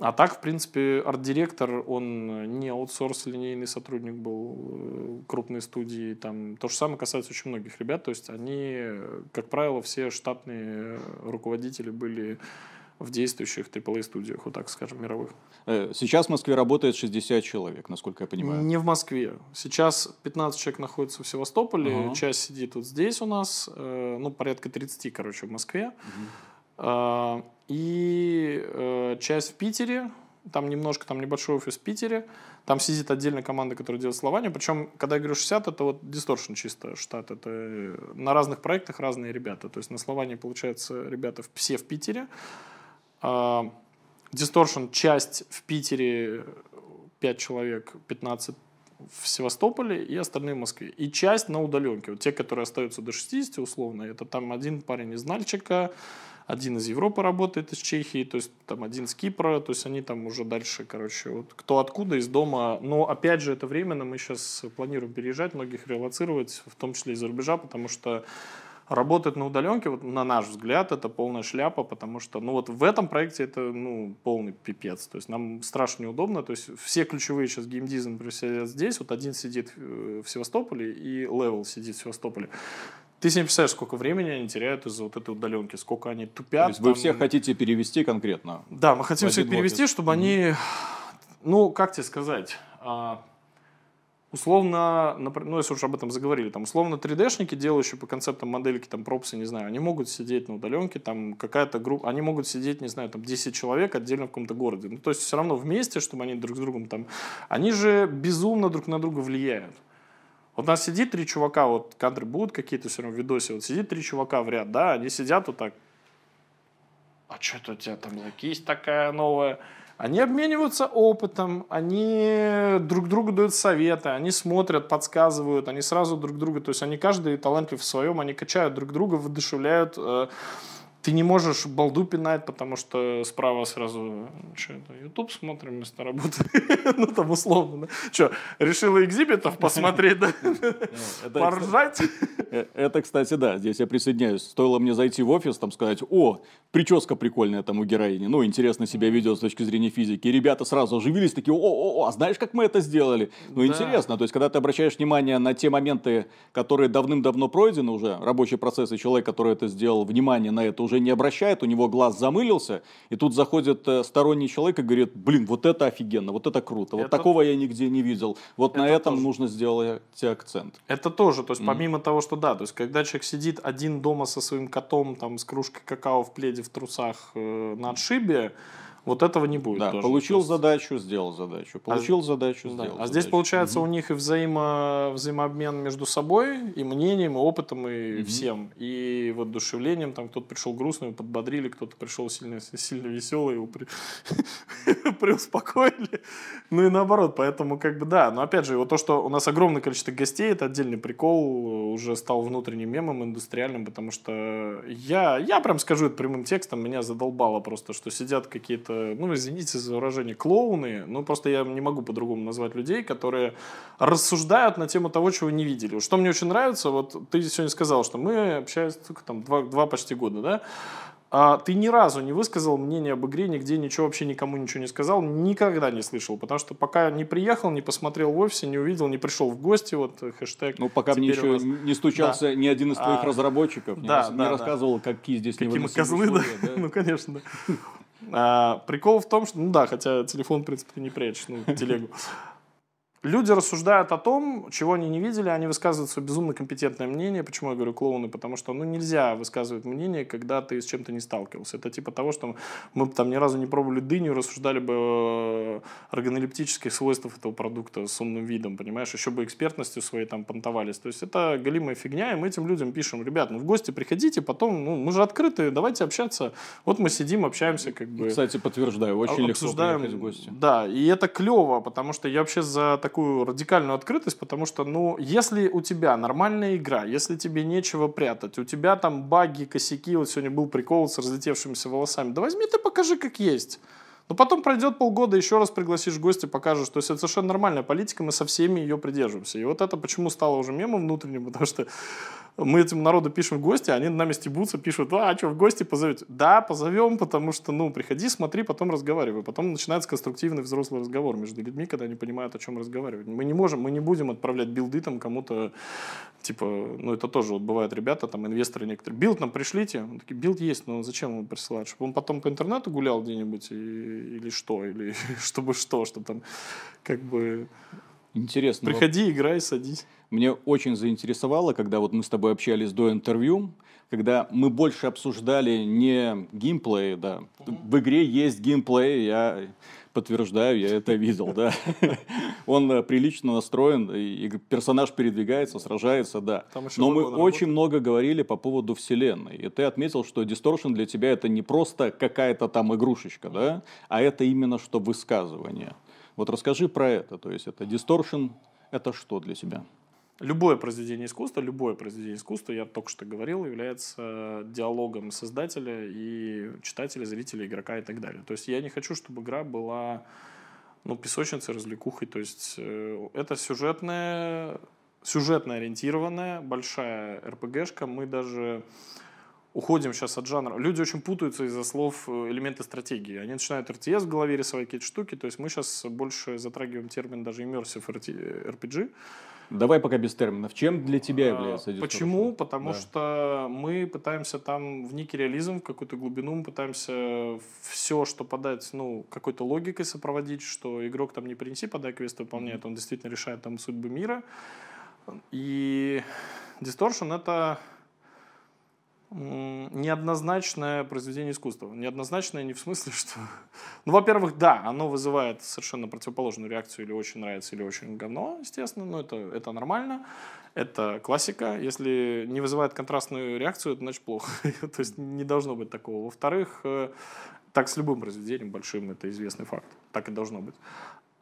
а так, в принципе, арт-директор, он не аутсорс, линейный сотрудник был э, крупной студии. Там. То же самое касается очень многих ребят. То есть они, как правило, все штатные руководители были в действующих AAA-студиях, вот так скажем, мировых. Э, сейчас в Москве работает 60 человек, насколько я понимаю. Не в Москве. Сейчас 15 человек находится в Севастополе, uh-huh. часть сидит вот здесь у нас, э, ну, порядка 30, короче, в Москве. Uh-huh. И э, часть в Питере, там немножко, там небольшой офис в Питере, там сидит отдельная команда, которая делает слование. Причем, когда я говорю 60, это вот Distortion чисто штат. Это на разных проектах разные ребята. То есть на словании, получается, ребята все в Питере. А, Distortion часть в Питере 5 человек, 15 в Севастополе и остальные в Москве. И часть на удаленке. Вот те, которые остаются до 60 условно, это там один парень из Нальчика, один из Европы работает, из Чехии, то есть там один с Кипра, то есть они там уже дальше, короче, вот кто откуда, из дома. Но опять же, это временно, мы сейчас планируем переезжать, многих релацировать, в том числе из-за рубежа, потому что работать на удаленке, вот на наш взгляд, это полная шляпа, потому что, ну вот в этом проекте это, ну, полный пипец. То есть нам страшно неудобно. То есть все ключевые сейчас геймдизайн сидят здесь. Вот один сидит э, в Севастополе и Level сидит в Севастополе. Ты себе не представляешь, сколько времени они теряют из-за вот этой удаленки, сколько они тупят. То есть вы все хотите перевести конкретно? Да, мы хотим все перевести, чтобы они, ну, как тебе сказать, а, условно, ну, если уж об этом заговорили, там, условно 3D-шники, делающие по концептам модельки, там, пропсы, не знаю, они могут сидеть на удаленке, там, какая-то группа, они могут сидеть, не знаю, там, 10 человек отдельно в каком-то городе. Ну, то есть, все равно вместе, чтобы они друг с другом там, они же безумно друг на друга влияют. Вот у нас сидит три чувака, вот кадры будут какие-то все равно в видосе, вот сидит три чувака в ряд, да, они сидят вот так, а что-то у тебя там за кисть такая новая. Они обмениваются опытом, они друг другу дают советы, они смотрят, подсказывают, они сразу друг друга, то есть они каждый талантлив в своем, они качают друг друга, воодушевляют, э, ты не можешь балду пинать, потому что справа сразу, что это, YouTube смотрим вместо работы. ну, там условно, да. Что, решила экзибитов посмотреть, да? Поржать? Э, это, кстати, да, здесь я присоединяюсь. Стоило мне зайти в офис, там сказать, о, прическа прикольная там у героини, ну, интересно себя ведет с точки зрения физики. И ребята сразу оживились, такие, о, о, о, а знаешь, как мы это сделали? Ну, интересно, то есть, когда ты обращаешь внимание на те моменты, которые давным-давно пройдены уже, рабочий процесс, и человек, который это сделал, внимание на это уже не обращает, у него глаз замылился, и тут заходит э, сторонний человек и говорит, блин, вот это офигенно, вот это круто, вот это... такого я нигде не видел, вот это на этом тоже. нужно сделать акцент. Это тоже, то есть mm. помимо того, что да, то есть когда человек сидит один дома со своим котом, там, с кружкой какао в пледе в трусах э, на отшибе, вот этого не будет. Да, тоже. получил есть... задачу, сделал задачу. А получил а, задачу, да. сделал. А здесь получается угу. у них и взаимо, взаимообмен между собой, и мнением, и опытом, и угу. всем. И воодушевлением. Там кто-то пришел грустный, его подбодрили, кто-то пришел сильно, сильно веселый, его при... приуспокоили. Ну и наоборот. Поэтому как бы да. Но опять же, вот то, что у нас огромное количество гостей, это отдельный прикол, уже стал внутренним мемом индустриальным, потому что я, я прям скажу это прямым текстом, меня задолбало просто, что сидят какие-то, ну, извините за выражение, клоуны, ну, просто я не могу по-другому назвать людей, которые рассуждают на тему того, чего не видели. Что мне очень нравится, вот ты сегодня сказал, что мы общаемся только там два, два почти года, да? А ты ни разу не высказал мнение об игре, нигде ничего вообще никому ничего не сказал, никогда не слышал, потому что пока не приехал, не посмотрел в офисе, не увидел, не пришел в гости, вот э, хэштег. Ну, пока мне еще нас... не стучался да. ни один из твоих а, разработчиков, не, да, рас... да, не рассказывал, да. какие здесь Какие мы козлы, да? да? ну, конечно, да. А, прикол в том, что, ну да, хотя телефон, в принципе, не прячешь, ну, телегу. Люди рассуждают о том, чего они не видели, они высказывают свое безумно компетентное мнение. Почему я говорю клоуны? Потому что ну, нельзя высказывать мнение, когда ты с чем-то не сталкивался. Это типа того, что мы там ни разу не пробовали дыню, рассуждали бы о органолептических свойствах этого продукта с умным видом, понимаешь? Еще бы экспертностью своей там понтовались. То есть это галимая фигня, и мы этим людям пишем, ребят, ну в гости приходите, потом, ну мы же открыты, давайте общаться. Вот мы сидим, общаемся как бы. Кстати, подтверждаю, очень легко приехать в гости. Да, и это клево, потому что я вообще за такую радикальную открытость, потому что, ну, если у тебя нормальная игра, если тебе нечего прятать, у тебя там баги, косяки, вот сегодня был прикол с разлетевшимися волосами, да возьми ты покажи как есть. Но потом пройдет полгода, еще раз пригласишь гостя, покажешь. То есть это совершенно нормальная политика, мы со всеми ее придерживаемся. И вот это почему стало уже мемом внутренним, потому что мы этим народу пишем в гости, они нами стебутся, пишут, а, что, в гости позовете? Да, позовем, потому что, ну, приходи, смотри, потом разговаривай. Потом начинается конструктивный взрослый разговор между людьми, когда они понимают, о чем разговаривать. Мы не можем, мы не будем отправлять билды там кому-то, типа, ну, это тоже вот бывают ребята, там, инвесторы некоторые, билд нам пришлите. Он такие, билд есть, но зачем ему присылать? Чтобы он потом по интернету гулял где-нибудь и, или что? Или чтобы что? Чтобы там, как бы... Интересно. Приходи, играй, садись. Мне очень заинтересовало, когда вот мы с тобой общались до интервью, когда мы больше обсуждали не геймплей, да. В игре есть геймплей, я подтверждаю, я это видел, да. Он э, прилично настроен, и персонаж передвигается, сражается, да. Но мы очень много говорили по поводу вселенной. И ты отметил, что Distortion для тебя это не просто какая-то там игрушечка, да, а это именно что высказывание. Вот расскажи про это. То есть это Distortion, это что для тебя? Любое произведение искусства, любое произведение искусства, я только что говорил, является диалогом создателя и читателя, зрителя, игрока и так далее. То есть я не хочу, чтобы игра была ну, песочницей, развлекухой. То есть э, это сюжетная, сюжетно ориентированная, большая РПГшка. Мы даже уходим сейчас от жанра. Люди очень путаются из-за слов э, элементы стратегии. Они начинают RTS в голове рисовать какие-то штуки. То есть мы сейчас больше затрагиваем термин даже immersive RPG. Давай пока без терминов. Чем для тебя а, является Distortion? Почему? Потому да. что мы пытаемся там в некий реализм, в какую-то глубину, мы пытаемся все, что подать, ну, какой-то логикой сопроводить, что игрок там не принеси, подай квест выполняет, он действительно решает там судьбы мира. И Distortion — это неоднозначное произведение искусства. Неоднозначное не в смысле, что... Ну, во-первых, да, оно вызывает совершенно противоположную реакцию, или очень нравится, или очень говно, естественно, но это, это нормально. Это классика. Если не вызывает контрастную реакцию, это значит плохо. То есть не должно быть такого. Во-вторых, э, так с любым произведением большим, это известный факт. Так и должно быть.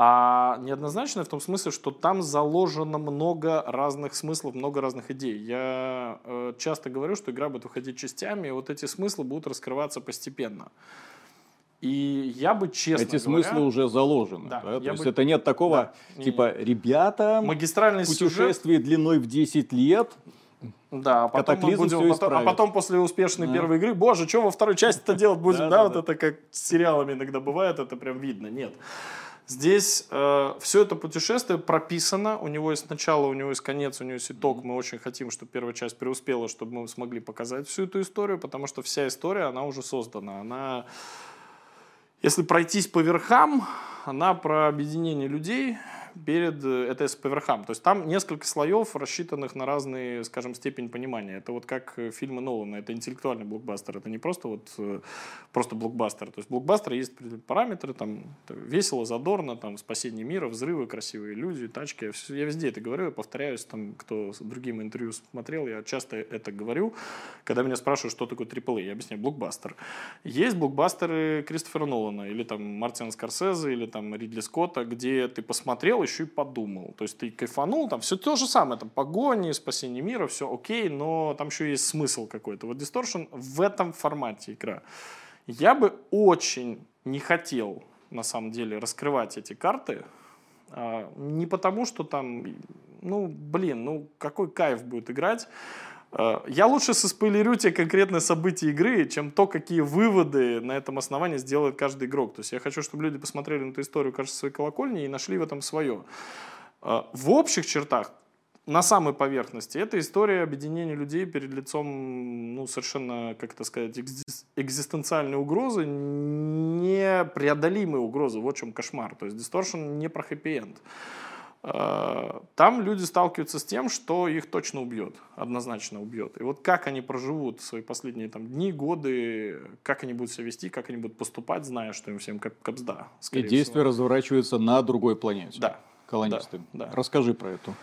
А неоднозначно в том смысле, что там заложено много разных смыслов, много разных идей. Я э, часто говорю, что игра будет выходить частями, и вот эти смыслы будут раскрываться постепенно. И я бы честно Эти говоря, смыслы уже заложены. Да, да? То есть бы... это нет такого, да, типа, ребята, магистральный путешествие сюжет... длиной в 10 лет, да, а потом, мы будем, потом, а потом после успешной да. первой игры, боже, что во второй части это делать будем, да, вот это как с сериалами иногда бывает, это прям видно, нет. Здесь э, все это путешествие прописано, у него есть начало, у него есть конец, у него есть итог. Мы очень хотим, чтобы первая часть преуспела, чтобы мы смогли показать всю эту историю, потому что вся история, она уже создана. Она, если пройтись по верхам, она про объединение людей, перед э, ETS по верхам. То есть там несколько слоев, рассчитанных на разные, скажем, степень понимания. Это вот как э, фильмы Нолана, это интеллектуальный блокбастер, это не просто вот э, просто блокбастер. То есть блокбастер есть параметры, там весело, задорно, там спасение мира, взрывы, красивые люди, тачки. Я, я везде это говорю, я повторяюсь, там, кто другим интервью смотрел, я часто это говорю, когда меня спрашивают, что такое AAA, я объясняю, блокбастер. Есть блокбастеры Кристофера Нолана, или там Мартина Скорсезе, или там Ридли Скотта, где ты посмотрел, еще и подумал. То есть ты кайфанул, там все то же самое, там погони, спасение мира, все окей, но там еще есть смысл какой-то. Вот Distortion в этом формате игра. Я бы очень не хотел, на самом деле, раскрывать эти карты, а, не потому, что там, ну, блин, ну, какой кайф будет играть, я лучше соспойлерю тебе конкретные события игры, чем то, какие выводы на этом основании сделает каждый игрок. То есть я хочу, чтобы люди посмотрели на эту историю, кажется, своей колокольни и нашли в этом свое. Э, в общих чертах, на самой поверхности, это история объединения людей перед лицом, ну, совершенно, как это сказать, экзистенциальной угрозы, непреодолимой угрозы. Вот в чем кошмар. То есть Distortion не про хэппи-энд. Э, там люди сталкиваются с тем, что их точно убьет, однозначно убьет. И вот как они проживут свои последние там, дни, годы, как они будут себя вести, как они будут поступать, зная, что им всем как капсда. И действие всего. разворачивается на другой планете. Да. Колонисты. Да, да. Расскажи про эту,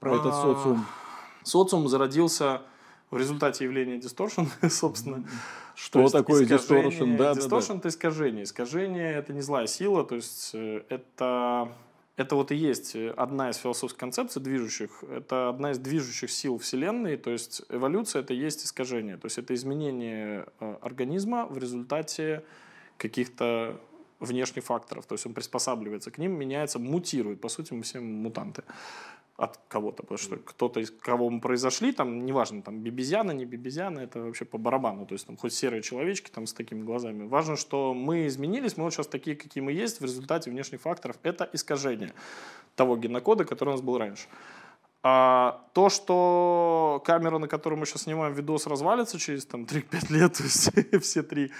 про а, этот социум. Социум зародился в результате явления distortion, собственно. Что то такое distortion? Да, да, да. это искажение. Искажение это не злая сила, то есть э, это это вот и есть одна из философских концепций движущих. Это одна из движущих сил Вселенной. То есть эволюция это есть искажение. То есть это изменение э, организма в результате каких-то внешних факторов. То есть он приспосабливается к ним, меняется, мутирует. По сути, мы все мутанты от кого-то, потому что кто-то, из кого мы произошли, там, неважно, там, бибизяна, не бибизяна, это вообще по барабану, то есть там хоть серые человечки там с такими глазами. Важно, что мы изменились, мы вот сейчас такие, какие мы есть, в результате внешних факторов, это искажение того генокода, который у нас был раньше. А то, что камера, на которой мы сейчас снимаем видос, развалится через там 3-5 лет, то есть все три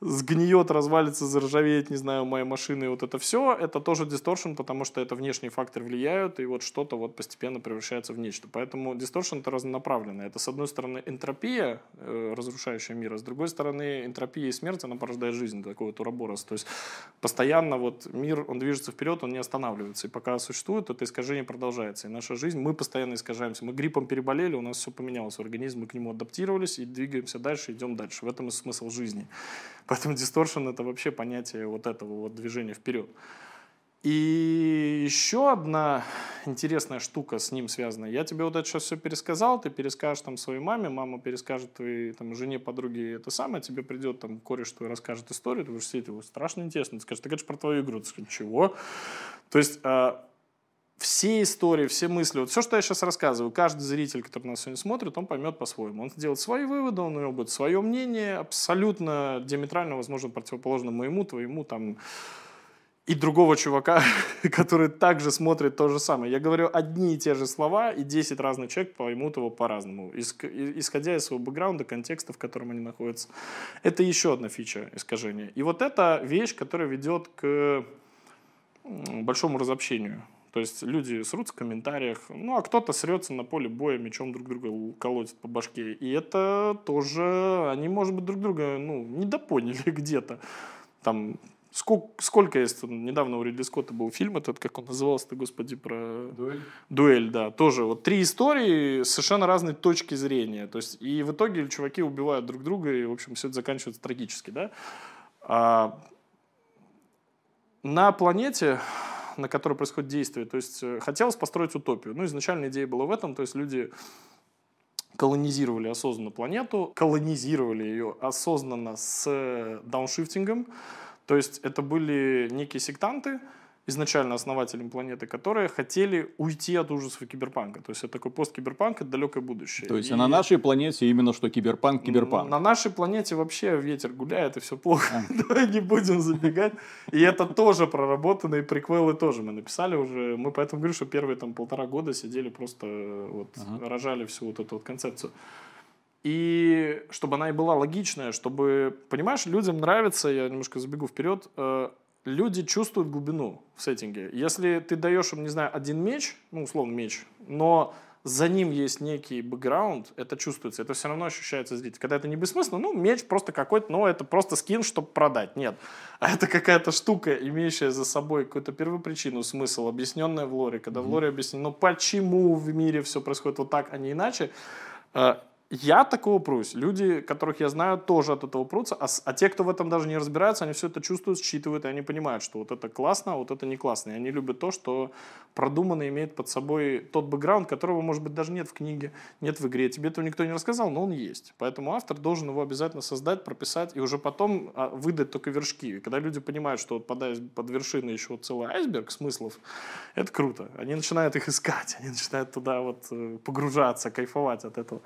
сгниет, развалится, заржавеет, не знаю, моя машина и вот это все, это тоже дисторшн, потому что это внешние факторы влияют, и вот что-то вот постепенно превращается в нечто. Поэтому дисторшн это разнонаправленное. Это, с одной стороны, энтропия, э, разрушающая мир, а с другой стороны, энтропия и смерть, она порождает жизнь, такой вот уроборос. То есть постоянно вот мир, он движется вперед, он не останавливается. И пока существует, это искажение продолжается. И наша жизнь, мы постоянно искажаемся. Мы гриппом переболели, у нас все поменялось в организме, мы к нему адаптировались и двигаемся дальше, идем дальше. В этом и смысл жизни. Поэтому дисторшн это вообще понятие вот этого вот движения вперед. И еще одна интересная штука с ним связана. Я тебе вот это сейчас все пересказал, ты перескажешь там своей маме, мама перескажет твоей там, жене, подруге это самое, тебе придет там кореш твой расскажет историю, ты будешь сидеть, страшно интересно, ты скажешь, ты говоришь про твою игру, ты скажешь, чего? То есть а, все истории, все мысли, вот все, что я сейчас рассказываю, каждый зритель, который нас сегодня смотрит, он поймет по-своему. Он сделает свои выводы, он у него будет свое мнение, абсолютно диаметрально, возможно, противоположно моему, твоему, там, и другого чувака, который также смотрит то же самое. Я говорю одни и те же слова, и 10 разных человек поймут его по-разному, исходя из своего бэкграунда, контекста, в котором они находятся. Это еще одна фича искажения. И вот это вещь, которая ведет к большому разобщению то есть люди срутся в комментариях, ну а кто-то срется на поле боя, мечом друг друга колотит по башке. И это тоже, они, может быть, друг друга ну, недопоняли где-то. Там Сколько, сколько есть, недавно у Ридли Скотта был фильм этот, как он назывался-то, господи, про... Дуэль? Дуэль, да, тоже. Вот три истории, совершенно разные точки зрения. То есть, и в итоге чуваки убивают друг друга, и, в общем, все это заканчивается трагически, да. А, на планете на которой происходит действие. То есть э, хотелось построить утопию. Ну, изначально идея была в этом, то есть люди колонизировали осознанно планету, колонизировали ее осознанно с э, дауншифтингом. То есть это были некие сектанты, изначально основателем планеты, которые хотели уйти от ужасов киберпанка. То есть это такой посткиберпанк, это далекое будущее. То есть и... на нашей планете именно что киберпанк, киберпанк. На нашей планете вообще ветер гуляет и все плохо. А. Давай не будем забегать. И это тоже проработано, и приквелы тоже мы написали уже. Мы поэтому говорю, что первые там полтора года сидели просто вот рожали всю вот эту вот концепцию. И чтобы она и была логичная, чтобы, понимаешь, людям нравится, я немножко забегу вперед, э, люди чувствуют глубину в сеттинге. Если ты даешь им, не знаю, один меч, ну, условно, меч, но за ним есть некий бэкграунд, это чувствуется, это все равно ощущается зритель. Когда это не бессмысленно, ну, меч просто какой-то, ну, это просто скин, чтобы продать. Нет. А это какая-то штука, имеющая за собой какую-то первопричину, смысл, объясненная в лоре. Когда mm-hmm. в лоре объяснено, ну, почему в мире все происходит вот так, а не иначе, а, Я такого прусь. Люди, которых я знаю, тоже от этого прутся. А, а те, кто в этом даже не разбираются, они все это чувствуют, считывают, и они понимают, что вот это классно, а вот это не классно. И они любят то, что продуманно имеет под собой тот бэкграунд, которого, может быть, даже нет в книге, нет в игре. Тебе этого никто не рассказал, но он есть. Поэтому автор должен его обязательно создать, прописать и уже потом а, выдать только вершки. И когда люди понимают, что вот под, под вершиной еще целый айсберг смыслов, это круто. Они начинают их искать, они начинают туда вот э, погружаться, кайфовать от этого.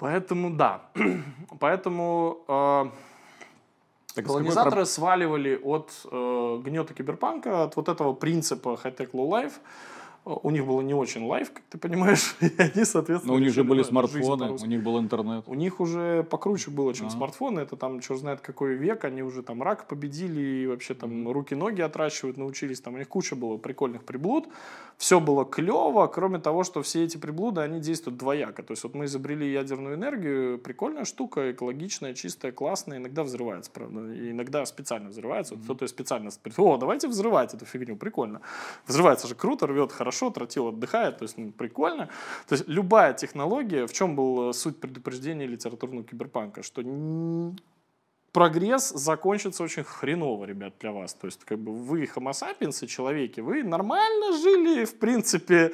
Поэтому да. Поэтому э, колонизаторы какой... сваливали от э, гнета киберпанка, от вот этого принципа high-tech low-life у них было не очень лайв, как ты понимаешь, и они, соответственно... Но у них же были смартфоны, у них был интернет. У них уже покруче было, чем а. смартфоны. Это там, черт знает, какой век, они уже там рак победили, и вообще там руки-ноги отращивают, научились. Там у них куча было прикольных приблуд. Все было клево, кроме того, что все эти приблуды, они действуют двояко. То есть вот мы изобрели ядерную энергию, прикольная штука, экологичная, чистая, классная, иногда взрывается, правда, и иногда специально взрывается. Вот кто-то специально, о, давайте взрывать эту фигню, прикольно. Взрывается же круто, рвет хорошо, хорошо, тротил отдыхает, то есть ну, прикольно. То есть любая технология, в чем была суть предупреждения литературного киберпанка, что прогресс закончится очень хреново, ребят, для вас. То есть, как бы вы, homo sapiens, человеки, вы нормально жили, в принципе,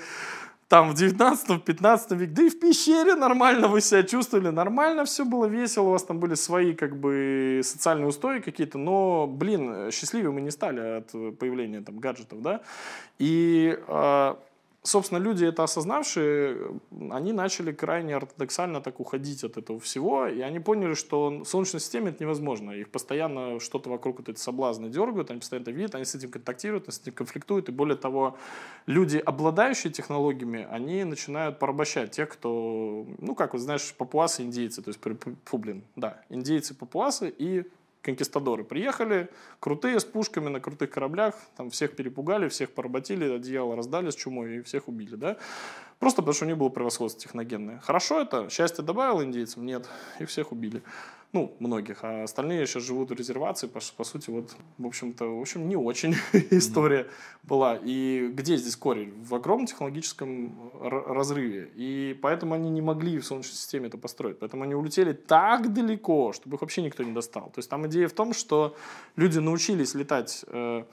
там в 19-15 веке, да и в пещере нормально вы себя чувствовали, нормально все было весело, у вас там были свои как бы социальные устои какие-то, но, блин, счастливее мы не стали от появления там гаджетов, да, и а, собственно, люди, это осознавшие, они начали крайне ортодоксально так уходить от этого всего, и они поняли, что в Солнечной системе это невозможно. Их постоянно что-то вокруг вот эти соблазны дергают, они постоянно это видят, они с этим контактируют, они с этим конфликтуют, и более того, люди, обладающие технологиями, они начинают порабощать тех, кто, ну, как вот знаешь, папуасы, индейцы, то есть, фу, блин, да, индейцы, папуасы и конкистадоры приехали, крутые, с пушками на крутых кораблях, там всех перепугали, всех поработили, одеяло раздали с чумой и всех убили, да. Просто потому, что у них было превосходство техногенное. Хорошо это? Счастье добавил индейцам? Нет. Их всех убили. Ну, многих. А остальные сейчас живут в резервации. По, по сути, вот, в общем-то, в общем, не очень история была. И где здесь корень? В огромном технологическом разрыве. И поэтому они не могли в Солнечной системе это построить. Поэтому они улетели так далеко, чтобы их вообще никто не достал. То есть там идея в том, что люди научились летать э,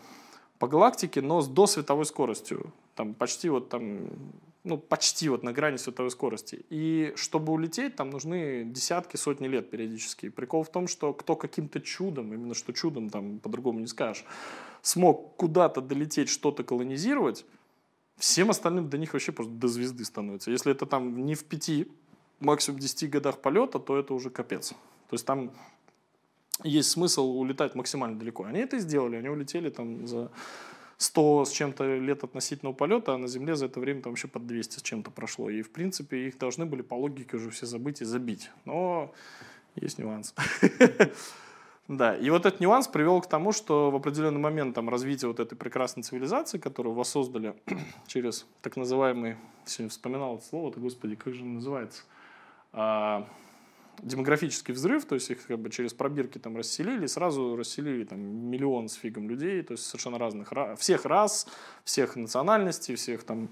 по галактике, но с досветовой скоростью. Там почти вот там ну, почти вот на грани световой скорости. И чтобы улететь, там нужны десятки, сотни лет периодически. Прикол в том, что кто каким-то чудом, именно что чудом, там по-другому не скажешь, смог куда-то долететь, что-то колонизировать, всем остальным до них вообще просто до звезды становится. Если это там не в пяти, максимум десяти годах полета, то это уже капец. То есть там есть смысл улетать максимально далеко. Они это и сделали, они улетели там за 100 с чем-то лет относительного полета, а на Земле за это время там вообще под 200 с чем-то прошло. И, в принципе, их должны были по логике уже все забыть и забить. Но есть нюанс. Да, и вот этот нюанс привел к тому, что в определенный момент там, развития вот этой прекрасной цивилизации, которую воссоздали через так называемый, сегодня вспоминал это слово, то господи, как же оно называется, а, демографический взрыв, то есть их как бы через пробирки там расселили, сразу расселили там миллион с фигом людей, то есть совершенно разных, всех рас, всех национальностей, всех там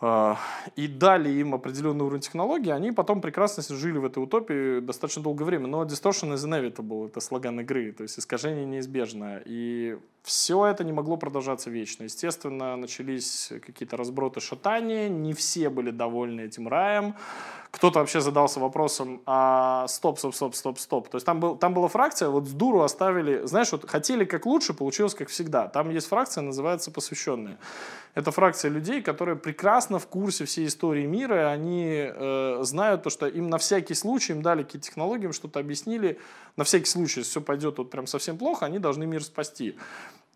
а, и дали им определенный уровень технологий, они потом прекрасно жили в этой утопии достаточно долгое время. Но distortion is inevitable, это слоган игры, то есть искажение неизбежно. И все это не могло продолжаться вечно. Естественно, начались какие-то разброты шатания, не все были довольны этим раем. Кто-то вообще задался вопросом, а стоп, стоп, стоп, стоп, стоп. То есть там, был, там была фракция, вот с дуру оставили, знаешь, вот хотели как лучше, получилось как всегда. Там есть фракция, называется посвященные. Это фракция людей, которые прекрасно в курсе всей истории мира, и они э, знают то, что им на всякий случай, им дали какие-то технологии, им что-то объяснили, на всякий случай, если все пойдет вот прям совсем плохо, они должны мир спасти.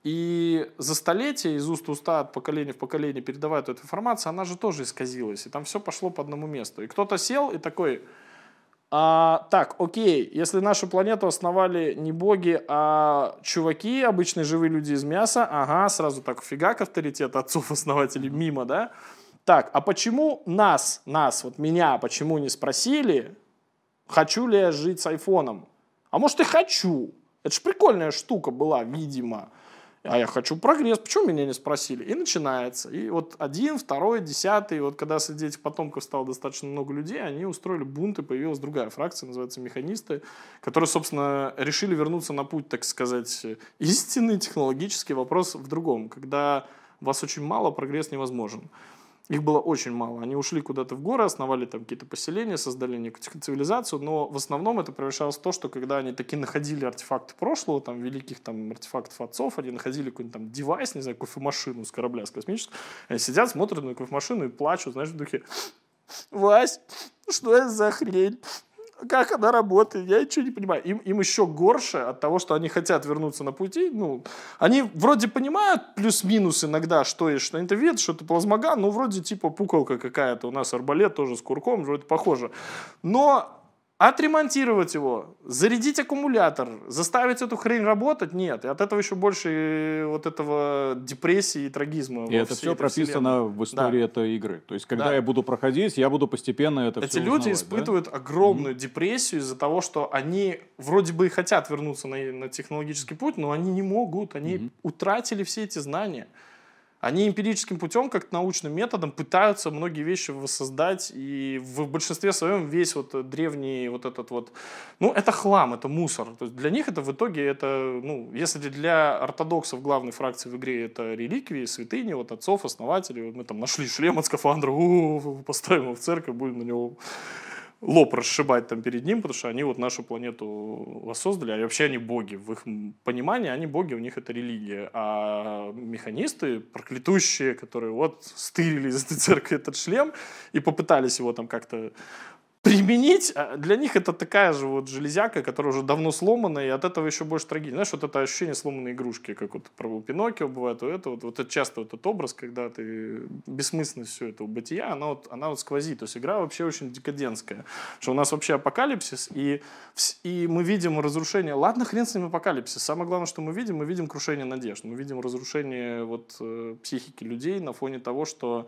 И за столетия из уст в уста, от поколения в поколение передавают эту информацию, она же тоже исказилась. И там все пошло по одному месту. И кто-то сел и такой, а, так, окей, если нашу планету основали не боги, а чуваки, обычные живые люди из мяса, ага, сразу так фигак авторитет отцов-основателей мимо, да? Так, а почему нас, нас, вот меня, почему не спросили, хочу ли я жить с айфоном? А может и хочу. Это же прикольная штука была, видимо. А я хочу прогресс, почему меня не спросили? И начинается. И вот один, второй, десятый, вот когда среди этих потомков стало достаточно много людей, они устроили бунт, и появилась другая фракция, называется механисты, которые, собственно, решили вернуться на путь, так сказать, истинный технологический вопрос в другом. Когда вас очень мало, прогресс невозможен. Их было очень мало. Они ушли куда-то в горы, основали там какие-то поселения, создали некую цивилизацию, но в основном это превращалось в то, что когда они таки находили артефакты прошлого, там, великих там артефактов отцов, они находили какой-нибудь там девайс, не знаю, кофемашину с корабля, с космического, они сидят, смотрят на кофемашину и плачут, знаешь, в духе, Вась, что это за хрень? Как она работает, я ничего не понимаю. Им, им еще горше от того, что они хотят вернуться на пути. Ну, они вроде понимают плюс-минус иногда, что есть, что они-то видят, что это плазмоган, ну, вроде типа пукалка какая-то, у нас арбалет тоже с курком, вроде похоже. Но Отремонтировать его, зарядить аккумулятор, заставить эту хрень работать? Нет. И от этого еще больше э, вот этого депрессии и трагизма. И это все прописано вселенной. в истории да. этой игры. То есть, когда да. я буду проходить, я буду постепенно это Эти все люди испытывают да? огромную mm-hmm. депрессию из-за того, что они вроде бы и хотят вернуться на, на технологический путь, но они не могут. Они mm-hmm. утратили все эти знания. Они эмпирическим путем, как научным методом, пытаются многие вещи воссоздать, и в большинстве своем весь вот древний вот этот вот, ну, это хлам, это мусор. То есть для них это в итоге, это, ну, если для ортодоксов главной фракции в игре это реликвии, святыни, вот отцов, основателей, вот мы там нашли шлем от скафандра, поставим его в церковь, будем на него лоб расшибать там перед ним, потому что они вот нашу планету воссоздали, а вообще они боги. В их понимании они боги, у них это религия. А механисты, проклятущие, которые вот стырили из этой церкви этот шлем и попытались его там как-то применить, а для них это такая же вот железяка, которая уже давно сломана, и от этого еще больше трагедии. Знаешь, вот это ощущение сломанной игрушки, как вот про Пиноккио бывает, вот это вот, вот это часто вот этот образ, когда ты бессмысленность все это у бытия, она вот, она вот сквозит. То есть игра вообще очень декадентская. Что у нас вообще апокалипсис, и, и мы видим разрушение. Ладно, хрен с ним апокалипсис. Самое главное, что мы видим, мы видим крушение надежд. Мы видим разрушение вот, э, психики людей на фоне того, что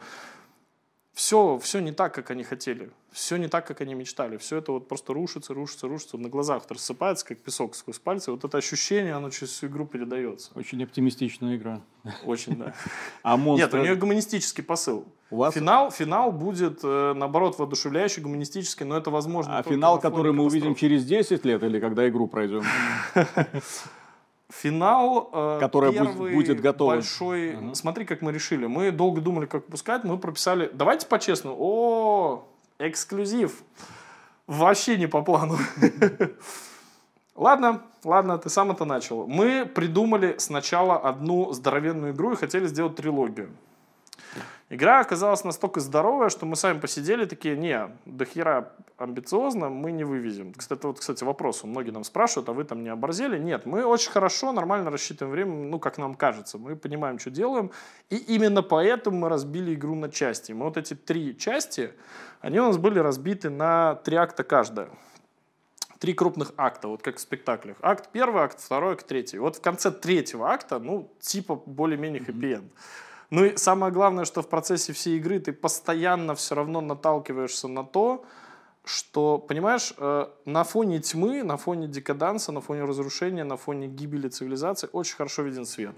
все, все не так, как они хотели, все не так, как они мечтали, все это вот просто рушится, рушится, рушится, на глазах вот рассыпается, как песок сквозь пальцы, вот это ощущение, оно через всю игру передается. Очень оптимистичная игра. Очень, да. А монстры... Нет, у нее гуманистический посыл. У вас... финал, финал будет, э, наоборот, воодушевляющий, гуманистический, но это возможно. А финал, который мы увидим через 10 лет или когда игру пройдем? Финал э, который первый будет готов. большой. Угу. Смотри, как мы решили. Мы долго думали, как выпускать. Мы прописали. Давайте по-честному. О, эксклюзив. Вообще не по плану. Ладно, ладно, ты сам это начал. Мы придумали сначала одну здоровенную игру и хотели сделать трилогию. Игра оказалась настолько здоровая, что мы сами посидели такие, не, до хера амбициозно мы не вывезем. Кстати, вот, кстати, вопрос, многие нам спрашивают, а вы там не оборзели? Нет, мы очень хорошо, нормально рассчитываем время, ну, как нам кажется. Мы понимаем, что делаем, и именно поэтому мы разбили игру на части. Мы вот эти три части, они у нас были разбиты на три акта каждая три крупных акта, вот как в спектаклях. Акт первый, акт второй, акт третий. Вот в конце третьего акта, ну, типа более-менее хэппи-энд. Mm-hmm. Ну и самое главное, что в процессе всей игры ты постоянно все равно наталкиваешься на то, что, понимаешь, э, на фоне тьмы, на фоне декаданса, на фоне разрушения, на фоне гибели цивилизации очень хорошо виден свет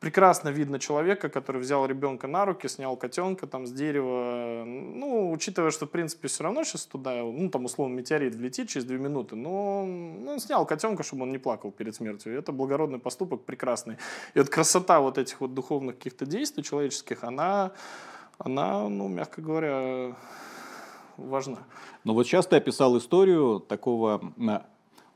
прекрасно видно человека, который взял ребенка на руки, снял котенка там с дерева. Ну, учитывая, что, в принципе, все равно сейчас туда, ну, там, условно, метеорит влетит через две минуты, но ну, он снял котенка, чтобы он не плакал перед смертью. И это благородный поступок, прекрасный. И вот красота вот этих вот духовных каких-то действий человеческих, она, она, ну, мягко говоря, важна. Ну вот сейчас ты описал историю такого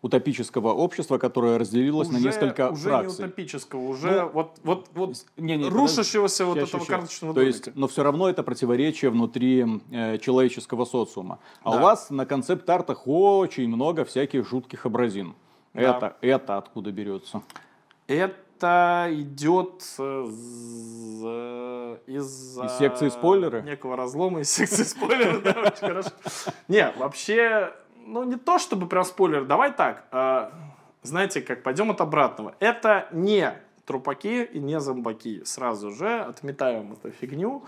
утопического общества, которое разделилось уже, на несколько уже фракций. Уже не утопического, уже ну, вот, вот, вот не, не, рушащегося вот этого карточного То домика. есть, но все равно это противоречие внутри э, человеческого социума. А да. у вас на концепт-артах очень много всяких жутких образин. Да. Это, это откуда берется? Это идет из, из, из секции спойлеры? Некого разлома из секции спойлеры, да, очень хорошо. Не, вообще ну, не то чтобы прям спойлер, давай так. Э, знаете, как пойдем от обратного. Это не трупаки и не зомбаки. Сразу же отметаем эту фигню.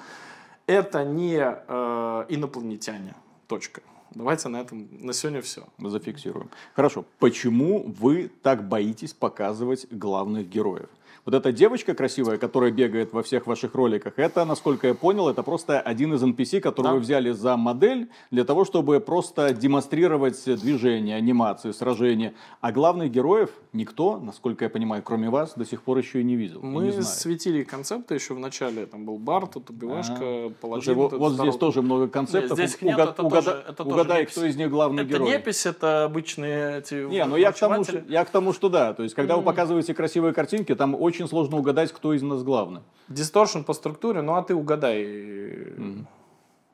Это не э, инопланетяне. Точка. Давайте на этом на сегодня все. Зафиксируем. Хорошо. Почему вы так боитесь показывать главных героев? Вот эта девочка красивая, которая бегает во всех ваших роликах, это, насколько я понял, это просто один из NPC, который Да. вы взяли за модель для того, чтобы просто демонстрировать движения, анимации, сражения. А главных героев никто, насколько я понимаю, кроме вас, до сих пор еще и не видел. Мы не светили концепты еще в начале. Там был Барт, тут убивашка, паладин. Слушай, вот, вот здесь здоровый. тоже много концептов. Нет, здесь нет, это угада- тоже- это тоже угадай, непись. кто из них главный Это герой. непись, это обычные эти Не, ну я к, тому, что, я к тому, что да. То есть, когда вы показываете красивые картинки, там очень сложно угадать, кто из нас главный. Дисторшн по структуре, ну а ты угадай.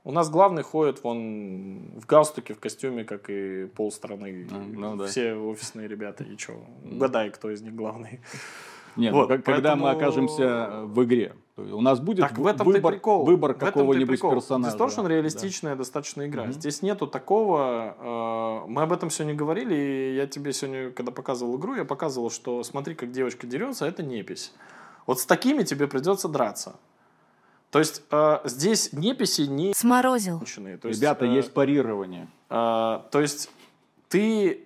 У нас главный ходит вон в галстуке, в костюме, как и полстраны. ну да. Все офисные ребята. И что? Угадай, кто из них главный. Нет, Вот, ну, когда мы поэтому- окажемся в игре, у нас будет Так в этом выбор, прикол. выбор какого-нибудь персонажа. Distortion Да. реалистичная достаточно игра. Здесь нету такого. э, мы об этом сегодня говорили, и я тебе сегодня, когда показывал игру, я показывал, что смотри, как девочка дерется, это непись. Вот с такими тебе придется драться. То есть э, здесь неписи не Сморозил. То есть, Ребята, э, есть парирование. а, то есть ты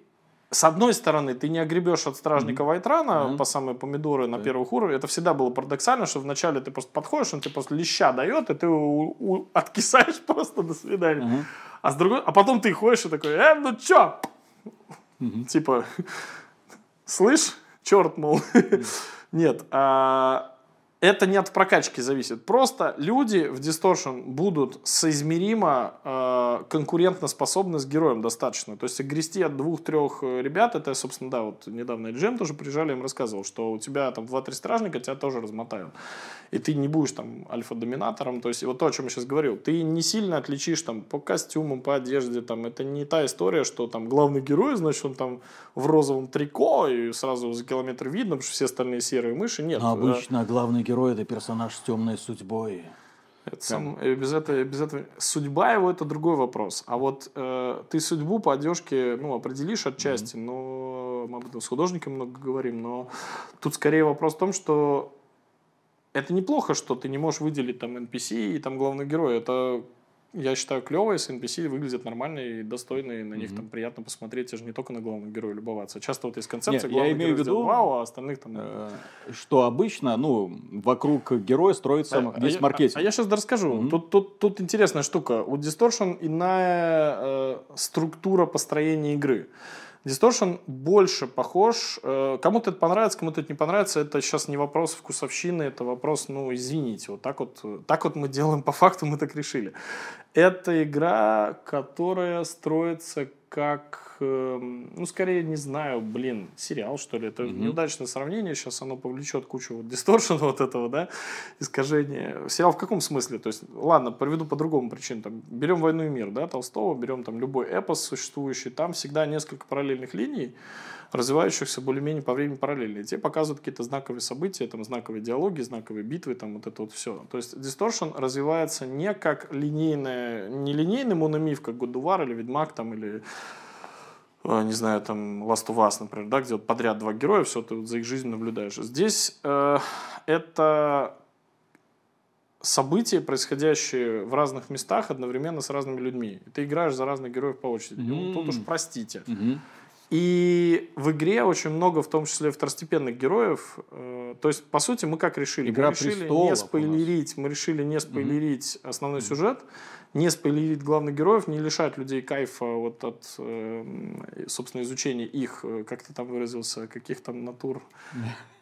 с одной стороны, ты не огребешь от стражника Вайтрана Мгм. по самые помидоры на первых уровнях. Это всегда было парадоксально, что вначале ты просто подходишь, он тебе просто леща дает, и ты у- у- откисаешь просто до свидания. Мгм. А, с другой, а потом ты ходишь и такой, э, ну чё? Типа, слышь, черт, мол. Нет, а, это не от прокачки зависит. Просто люди в Distortion будут соизмеримо э, конкурентоспособны с героем достаточно. То есть грести от двух-трех э, ребят, это, собственно, да, вот недавно Джем тоже приезжали, им рассказывал, что у тебя там два-три стражника, тебя тоже размотают. И ты не будешь там альфа-доминатором. То есть вот то, о чем я сейчас говорил. Ты не сильно отличишь там по костюмам, по одежде. Там, это не та история, что там главный герой, значит, он там в розовом трико, и сразу за километр видно, потому что все остальные серые мыши. Нет. Но э, обычно главный герой это персонаж с темной судьбой. Это сам- без, этого, без этого судьба его это другой вопрос. А вот э, ты судьбу по одежке ну, определишь отчасти, но мы об этом с художником много говорим, но тут скорее вопрос в том, что это неплохо, что ты не можешь выделить там NPC и там главный герой. Это я считаю клево, если NPC выглядят нормально и достойно, и на них там приятно посмотреть, и же не только на главного героя любоваться. Часто вот есть концепция, Нет, я главный имею герой в виду, вау, а остальных там... Э, Что обычно, ну, вокруг героя строится А- весь а маркетинг. А, я сейчас расскажу. Мгм. Тут, тут, тут интересная штука. У Distortion иная э, структура построения игры. Distortion больше похож. э, кому-то это понравится, кому-то это не понравится. Это сейчас не вопрос вкусовщины, это вопрос, ну, извините. Вот так вот, э, так вот мы делаем по факту, мы так решили. Это игра, которая строится как, ну, скорее, не знаю, блин, сериал, что ли. Это неудачное сравнение, сейчас оно повлечет кучу вот дисторшена вот этого, да, искажения. Сериал в каком смысле? То есть, ладно, приведу по другому причинам. Там, берем «Войну и мир», да, Толстого, берем там любой эпос существующий, там всегда несколько параллельных линий, развивающихся более-менее по времени параллельно. И те показывают какие-то знаковые события, там, знаковые диалоги, знаковые битвы, там, вот это вот все. То есть Distortion развивается не как линейная, не линейный мономиф, как War или Ведьмак, там, или не знаю, там, Last of Us, например, да, где вот подряд два героя, все, ты вот за их жизнью наблюдаешь. Здесь э, это события, происходящие в разных местах одновременно с разными людьми. И ты играешь за разных героев по очереди. Ну, тут уж простите. Мгм. И в игре очень много, в том числе второстепенных героев. Э, То есть, по сути, мы как решили? Игра мы решили не спойлерить, мы решили не спойлерить основной сюжет, не спойлерить главных героев, не лишать людей кайфа вот от, э, собственно, изучения их, э, как ты там выразился, каких там натур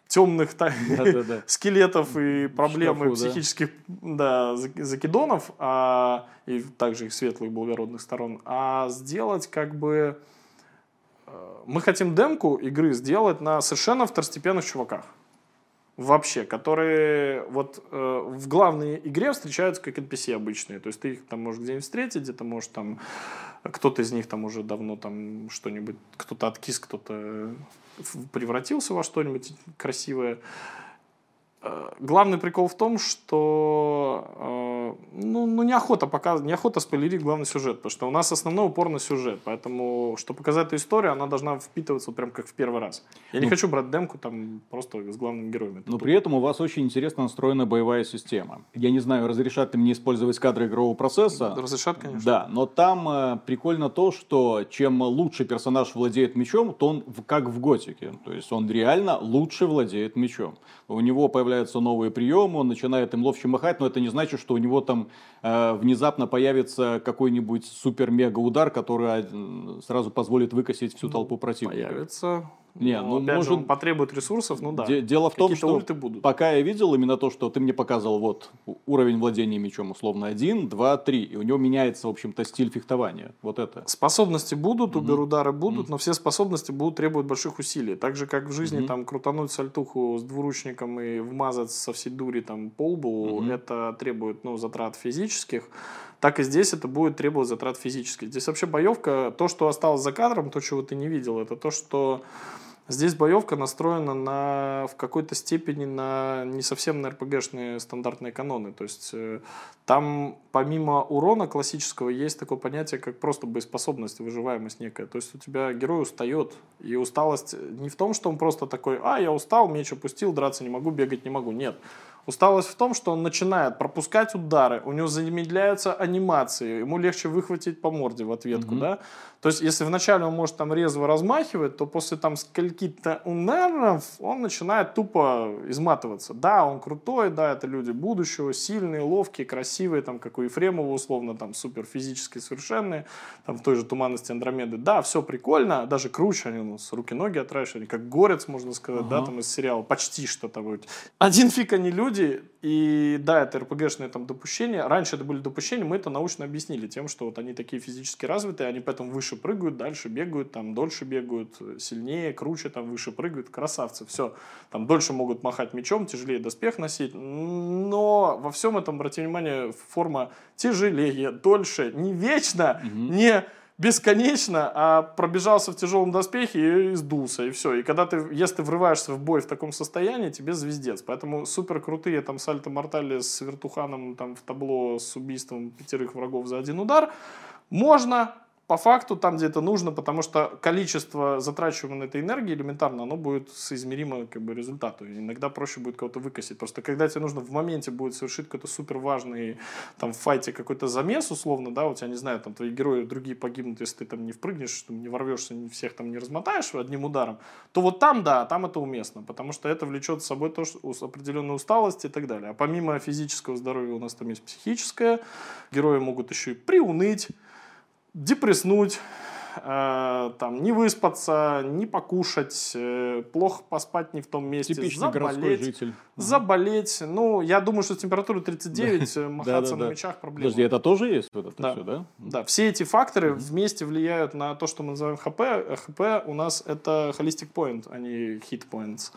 темных скелетов и проблем шкафу, психических да, зак- закидонов, а, и также их светлых благородных сторон, а сделать как бы... э, Мы хотим демку игры сделать на совершенно второстепенных чуваках. Вообще, которые вот э, в главной игре встречаются как NPC обычные. То есть ты их там можешь где-нибудь встретить, где-то можешь там... Кто-то из них там уже давно там что-нибудь... Кто-то откис, кто-то в- превратился во что-нибудь красивое. Э, Главный прикол в том, что э, ну, ну, неохота показывать, неохота спойлерить главный сюжет, потому что у нас основной упор на сюжет, поэтому, чтобы показать эту историю, она должна впитываться прям как в первый раз. Я не Ну. хочу брать демку там просто с главными героями. Это Но при этом у вас очень интересно настроена боевая система. Я не знаю, разрешат ли мне использовать кадры игрового процесса. Разрешат, конечно. Да, но там э, прикольно то, что чем лучше персонаж владеет мечом, то он в- как в готике. То есть он реально лучше владеет мечом. У него появляются новые приемы, он начинает им ловче махать, но это не значит, что у него там э, внезапно появится какой-нибудь супер-мега удар, который э, сразу позволит выкосить всю толпу противников. Появится. Не, Но, ну, опять может- же, он потребует ресурсов, ну да. Де- Дело в том, что будут. пока я видел именно то, что ты мне показывал, вот уровень владения мечом условно 1, 2, 3, и у него меняется, в общем-то, стиль фехтования. Вот это. Способности будут, убер-удары будут, но все способности будут требовать больших усилий. Так же, как в жизни там крутануть сальтуху с двуручником и вмазать со всей дури там по лбу, это требует ну, затрат физических. Так и здесь это будет требовать затрат физических. Здесь вообще боевка, то, что осталось за кадром, то, чего ты не видел, это то, что Здесь боевка настроена на, в какой-то степени на не совсем на РПГшные стандартные каноны. То есть э, там помимо урона классического есть такое понятие, как просто боеспособность, выживаемость некая. То есть у тебя герой устает. И усталость не в том, что он просто такой, а, я устал, меч опустил, драться не могу, бегать не могу. Нет. Усталость в том, что он начинает пропускать удары, у него замедляются анимации, ему легче выхватить по морде в ответку, да? То есть, если вначале он может там резво размахивать, то после там скольки-то ударов он начинает тупо изматываться. Да, он крутой, да, это люди будущего, сильные, ловкие, красивые, там, как у Ефремова, условно, там, супер физически совершенные, там, в той же туманности Андромеды. Да, все прикольно, даже круче, они у нас руки-ноги отращивают, они как горец, можно сказать, да, там, из сериала, почти что там. Один фиг они люди, и да, это РПГшные там допущения. Раньше это были допущения, мы это научно объяснили тем, что вот они такие физически развитые, они поэтому выше прыгают, дальше бегают, там дольше бегают, сильнее, круче, там выше прыгают, красавцы, все. Там дольше могут махать мечом, тяжелее доспех носить, но во всем этом, обратите внимание, форма тяжелее, дольше, не вечно, не бесконечно, а пробежался в тяжелом доспехе и сдулся, и все. И когда ты, если ты врываешься в бой в таком состоянии, тебе звездец. Поэтому супер крутые там сальто мортали с вертуханом там в табло с убийством пятерых врагов за один удар можно по факту там, где это нужно, потому что количество затрачиваемой этой энергии элементарно, оно будет соизмеримо как бы, результату. Иногда проще будет кого-то выкосить. Просто когда тебе нужно в моменте будет совершить какой-то супер важный там, в файте какой-то замес, условно, да, у тебя, не знаю, там твои герои другие погибнут, если ты там не впрыгнешь, там, не ворвешься, не всех там не размотаешь одним ударом, то вот там, да, там это уместно, потому что это влечет с собой тоже определенную усталость и так далее. А помимо физического здоровья у нас там есть психическое, герои могут еще и приуныть, депресснуть, там, не выспаться, не покушать, э, плохо поспать не в том месте, Типичный заболеть, житель. заболеть. Ну, я думаю, что с температурой 39 э, махаться на мечах проблема. Подожди, это тоже есть вот это Да. все, да? Да, все эти факторы вместе влияют на то, что мы называем ХП. ХП у нас это holistic point, а не hit points.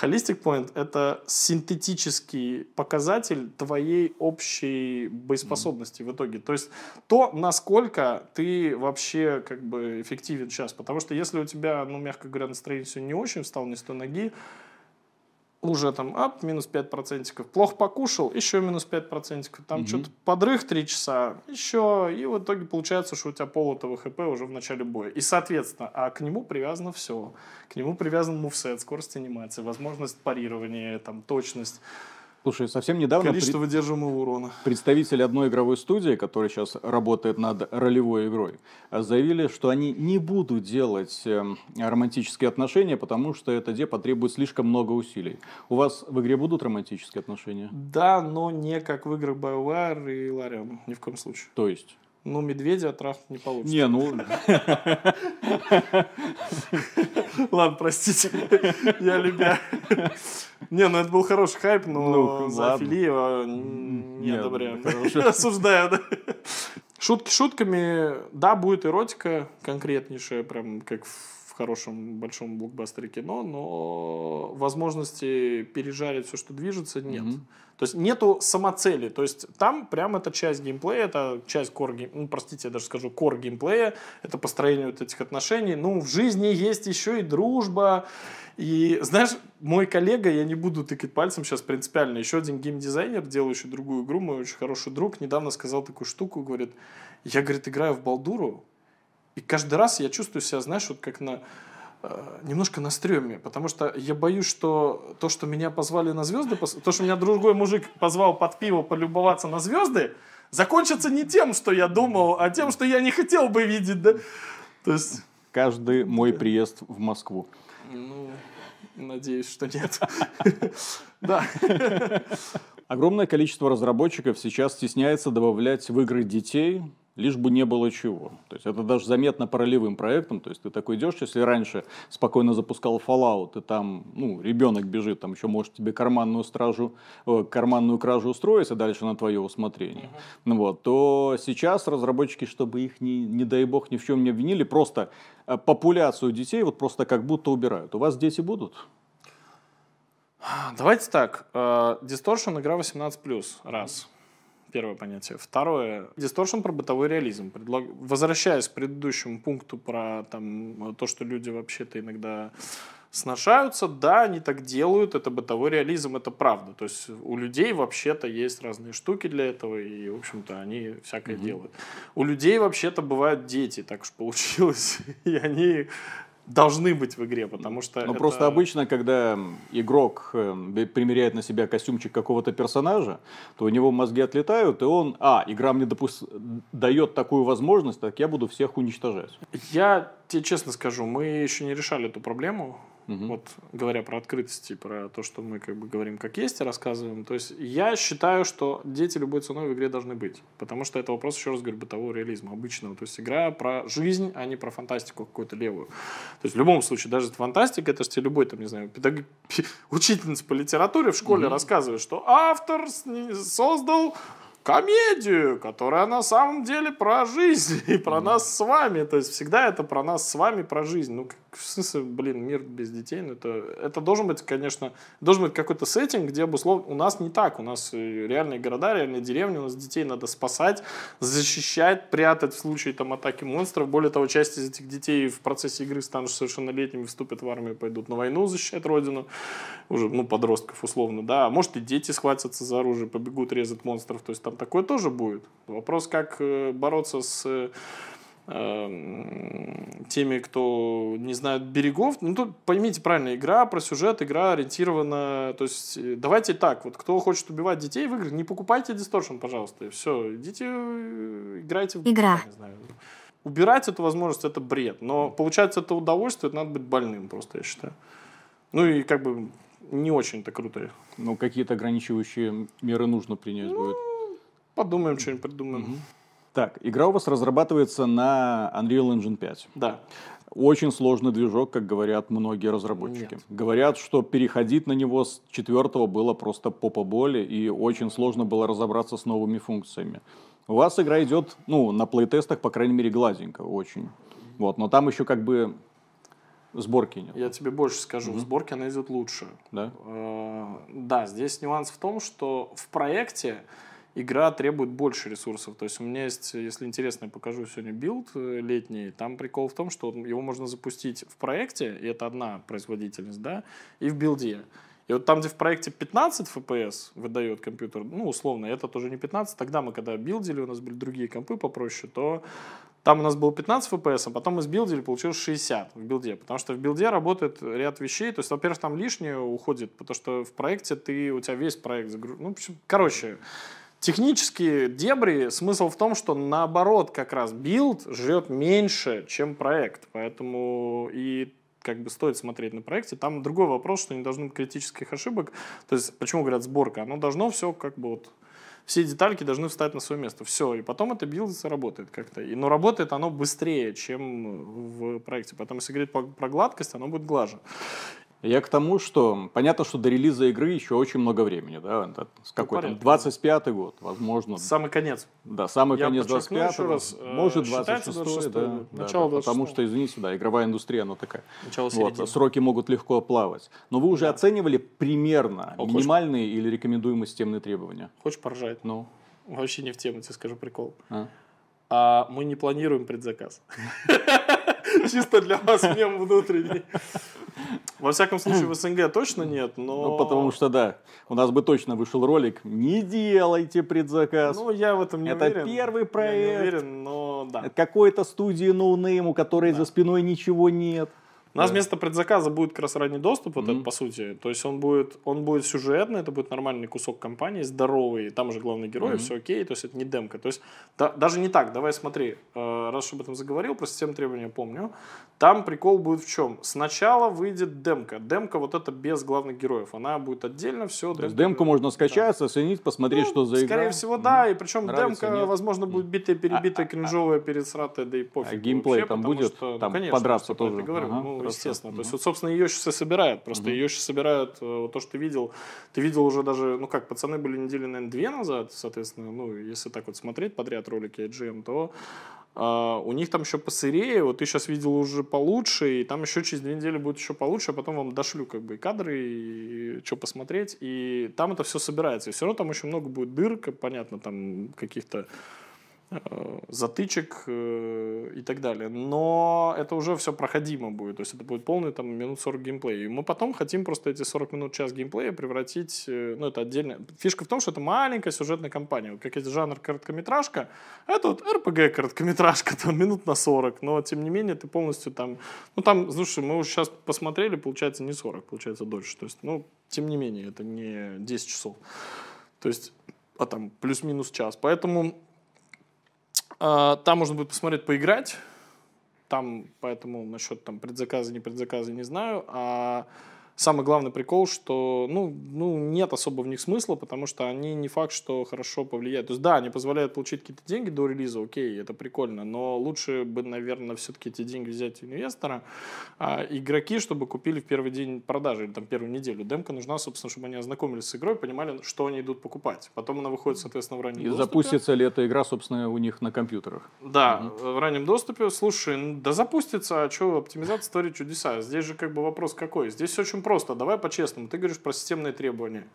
Holistic point — это синтетический показатель твоей общей боеспособности в итоге. То есть то, насколько ты вообще как бы эффективен сейчас. Потому что если у тебя, ну, мягко говоря, настроение сегодня не очень, встал не с той ноги, уже там, ап, минус 5%, плохо покушал, еще минус 5%, там что-то подрых 3 часа, еще, и в итоге получается, что у тебя полутого ХП уже в начале боя. И, соответственно, а к нему привязано все. К нему привязан мувсет, скорость анимации, возможность парирования, там, точность, Слушай, совсем недавно количество при- выдерживаемого урона. представители одной игровой студии, которая сейчас работает над ролевой игрой, э, заявили, что они не будут делать эм, романтические отношения, потому что это где потребует слишком много усилий. У вас в игре будут романтические отношения? Да, но не как в играх BioWare и Larian, ни в коем случае. То есть? Ну, медведя трахнуть не получится. Не, ну, Ладно, простите, я любя. Не, ну это был хороший хайп, но Ну, м, не одобряю. хорошо. Осуждаю, да. Шутки шутками, да, будет эротика конкретнейшая, прям как в хорошем большом блокбастере кино, но возможности пережарить все, что движется, нет. Mm-hmm. То есть нету самоцели. То есть там прям это часть геймплея, это часть гейм, ну, простите, я даже скажу core геймплея, это построение вот этих отношений. Ну, в жизни есть еще и дружба. И знаешь, мой коллега, я не буду тыкать пальцем сейчас принципиально, еще один геймдизайнер, делающий другую игру, мой очень хороший друг, недавно сказал такую штуку, говорит, я, говорит, играю в Балдуру, и каждый раз я чувствую себя, знаешь, вот как на Э, немножко на стреме, потому что я боюсь, что то, что меня позвали на звезды, то, что меня другой мужик позвал под пиво полюбоваться на звезды, закончится не тем, что я думал, а тем, что я не хотел бы видеть, да? То есть... Каждый мой приезд в Москву. Ну, надеюсь, что нет. Да. Огромное количество разработчиков сейчас стесняется добавлять в игры детей, лишь бы не было чего. То есть это даже заметно по ролевым проектам. То есть ты такой идешь, если раньше спокойно запускал Fallout, и там ну, ребенок бежит, там еще может тебе карманную стражу, э, карманную кражу устроить, а дальше на твое усмотрение. Uh-huh. Вот, то сейчас разработчики, чтобы их, не, не дай бог, ни в чем не обвинили, просто э, популяцию детей вот просто как будто убирают. У вас дети будут? Давайте так. Э, Distortion игра 18+, раз. Первое понятие. Второе. Дисторшн про бытовой реализм. Предлаг... Возвращаясь к предыдущему пункту про там, то, что люди вообще-то иногда сношаются, да, они так делают, это бытовой реализм, это правда. То есть у людей вообще-то есть разные штуки для этого, и, в общем-то, они всякое mm-hmm. делают. У людей вообще-то бывают дети, так уж получилось, и они должны быть в игре, потому что... Ну, это... просто обычно, когда игрок э, примеряет на себя костюмчик какого-то персонажа, то у него мозги отлетают, и он, а, игра мне допус... дает такую возможность, так я буду всех уничтожать. Я тебе честно скажу, мы еще не решали эту проблему. Угу. Вот говоря про открытость и про то, что мы как бы говорим как есть и рассказываем. То есть я считаю, что дети любой ценой в игре должны быть. Потому что это вопрос, еще раз говорю, бытового реализма обычного. То есть игра про жизнь, а не про фантастику какую-то левую. То есть в любом случае, даже фантастика, это же тебе любой, там, не знаю, педаг... учительница по литературе в школе угу. рассказывает, что автор создал комедию, которая на самом деле про жизнь и про mm. нас с вами. То есть всегда это про нас с вами, про жизнь. Ну, в смысле, блин, мир без детей, ну, это, это должен быть, конечно, должен быть какой-то сеттинг, где обуслов... У нас не так, у нас э, реальные города, реальные деревни, у нас детей надо спасать, защищать, прятать в случае там атаки монстров. Более того, часть из этих детей в процессе игры станут совершеннолетними, вступят в армию, пойдут на войну защищать родину, уже, ну, подростков условно, да. А может и дети схватятся за оружие, побегут резать монстров, то есть там такое тоже будет. Вопрос, как э, бороться с Эм, теми, кто не знает берегов. Ну, тут поймите правильно, игра про сюжет, игра ориентирована... То есть, э, давайте так, вот кто хочет убивать детей в играх, не покупайте Distortion, пожалуйста, и все, идите, э, играйте в... Игра. Не знаю. Убирать эту возможность – это бред, но получается это удовольствие, это надо быть больным просто, я считаю. Ну и как бы не очень-то круто. Ну, какие-то ограничивающие меры нужно принять ну, будет. Подумаем, что-нибудь придумаем. Угу. Так, игра у вас разрабатывается на Unreal Engine 5. Да. Очень сложный движок, как говорят многие разработчики. Нет. Говорят, что переходить на него с четвертого было просто попа боли, и очень сложно было разобраться с новыми функциями. У вас игра идет, ну, на плейтестах, по крайней мере, гладенько очень. Вот, но там еще как бы сборки нет. Я тебе больше скажу, угу. в сборке она идет лучше. Да? Э, да, здесь нюанс в том, что в проекте игра требует больше ресурсов. То есть у меня есть, если интересно, я покажу сегодня билд э, летний. Там прикол в том, что его можно запустить в проекте, и это одна производительность, да, и в билде. И вот там, где в проекте 15 FPS выдает компьютер, ну, условно, это тоже не 15. Тогда мы, когда билдили, у нас были другие компы попроще, то там у нас было 15 FPS, а потом мы сбилдили, получилось 60 в билде. Потому что в билде работает ряд вещей. То есть, во-первых, там лишнее уходит, потому что в проекте ты, у тебя весь проект загружен. Ну, короче, Технические дебри, смысл в том, что наоборот как раз билд жрет меньше, чем проект. Поэтому и как бы стоит смотреть на проекте. Там другой вопрос, что не должно быть критических ошибок. То есть, почему говорят сборка? Оно должно все как бы вот все детальки должны встать на свое место. Все. И потом это билд работает как-то. Но работает оно быстрее, чем в проекте. Поэтому, если говорить про гладкость, оно будет глаже. Я к тому, что понятно, что до релиза игры еще очень много времени, да, это с какой там, 25 год, возможно. Самый конец. Да, самый Я конец подчеркну 25 еще раз, э, может считается 26 да, 26-й, да, начало да, потому 26-го. что, извините, да, игровая индустрия, она такая. Начало Вот, середины. сроки могут легко плавать. Но вы уже Да. оценивали примерно хочешь- минимальные или рекомендуемые системные требования? Хочешь поржать? Ну, Вообще не в тему, тебе скажу прикол. а? А мы не планируем предзаказ. Чисто для вас мем внутренний. Во всяком случае, в СНГ точно нет, но... Ну, потому что, да, у нас бы точно вышел ролик «Не делайте предзаказ». Ну, я в этом не Это уверен. первый Я проект. не уверен, но да. Это Какой-то студии ноунейм, у которой за спиной ничего нет. У нас Да. вместо предзаказа будет как раз ранний доступ, вот Мгм. это по сути. То есть он будет, он будет сюжетный, это будет нормальный кусок кампании, здоровый, там уже главный герой, Мгм. все окей, то есть это не демка. То есть да- даже не так, давай смотри, э, раз об этом заговорил, про систему требования помню, там прикол будет в чем? Сначала выйдет демка. Демка вот это без главных героев, она будет отдельно, все. То есть демку можно скачать, оценить, посмотреть, что за игра. Ну, Скорее всего, да, и причем Нравится, демка, нет? возможно, будет битая, перебитая, кринжовая, пересратая, да и пофиг. А геймплей вообще, там будет? что, ну, Там конечно, подраться я тоже? говорю, Ага, ну, хорошо. естественно. То есть, Мгм. вот, собственно, ее сейчас и собирают. Просто ее сейчас собирают, э, вот то, что ты видел. Ты видел уже даже, ну как, пацаны были недели, наверное, две назад, соответственно, ну, если так вот смотреть подряд ролики IGM, то а, у них там еще посырее, вот ты сейчас видел уже получше, и там еще через две недели будет еще получше, а потом вам дошлю как бы и кадры, и что посмотреть, и там это все собирается. И все равно там очень много будет дыр, понятно, там каких-то затычек э, и так далее. Но это уже все проходимо будет. То есть это будет полный там минут 40 геймплея. И мы потом хотим просто эти 40 минут, час геймплея превратить, э, ну это отдельно. Фишка в том, что это маленькая сюжетная кампания. Как есть жанр короткометражка, а это вот РПГ короткометражка, там минут на 40. Но тем не менее ты полностью там... Ну там, слушай, мы уже сейчас посмотрели, получается не 40, получается дольше. То есть, ну, тем не менее, это не 10 часов. То есть, а там плюс-минус час. Поэтому там можно будет посмотреть, поиграть. Там, поэтому насчет там предзаказа, не предзаказа не знаю. А самый главный прикол, что ну, ну, нет особо в них смысла, потому что они не факт, что хорошо повлияют. То есть, да, они позволяют получить какие-то деньги до релиза, окей, это прикольно, но лучше бы, наверное, все-таки эти деньги взять у инвестора, а игроки, чтобы купили в первый день продажи или там первую неделю. Демка нужна, собственно, чтобы они ознакомились с игрой, понимали, что они идут покупать. Потом она выходит, соответственно, в раннем И доступе. запустится ли эта игра, собственно, у них на компьютерах? Да, в раннем доступе. Слушай, да запустится, а что, оптимизация творит чудеса. Здесь же как бы вопрос какой? Здесь очень просто. Давай по-честному. Ты говоришь про системные требования.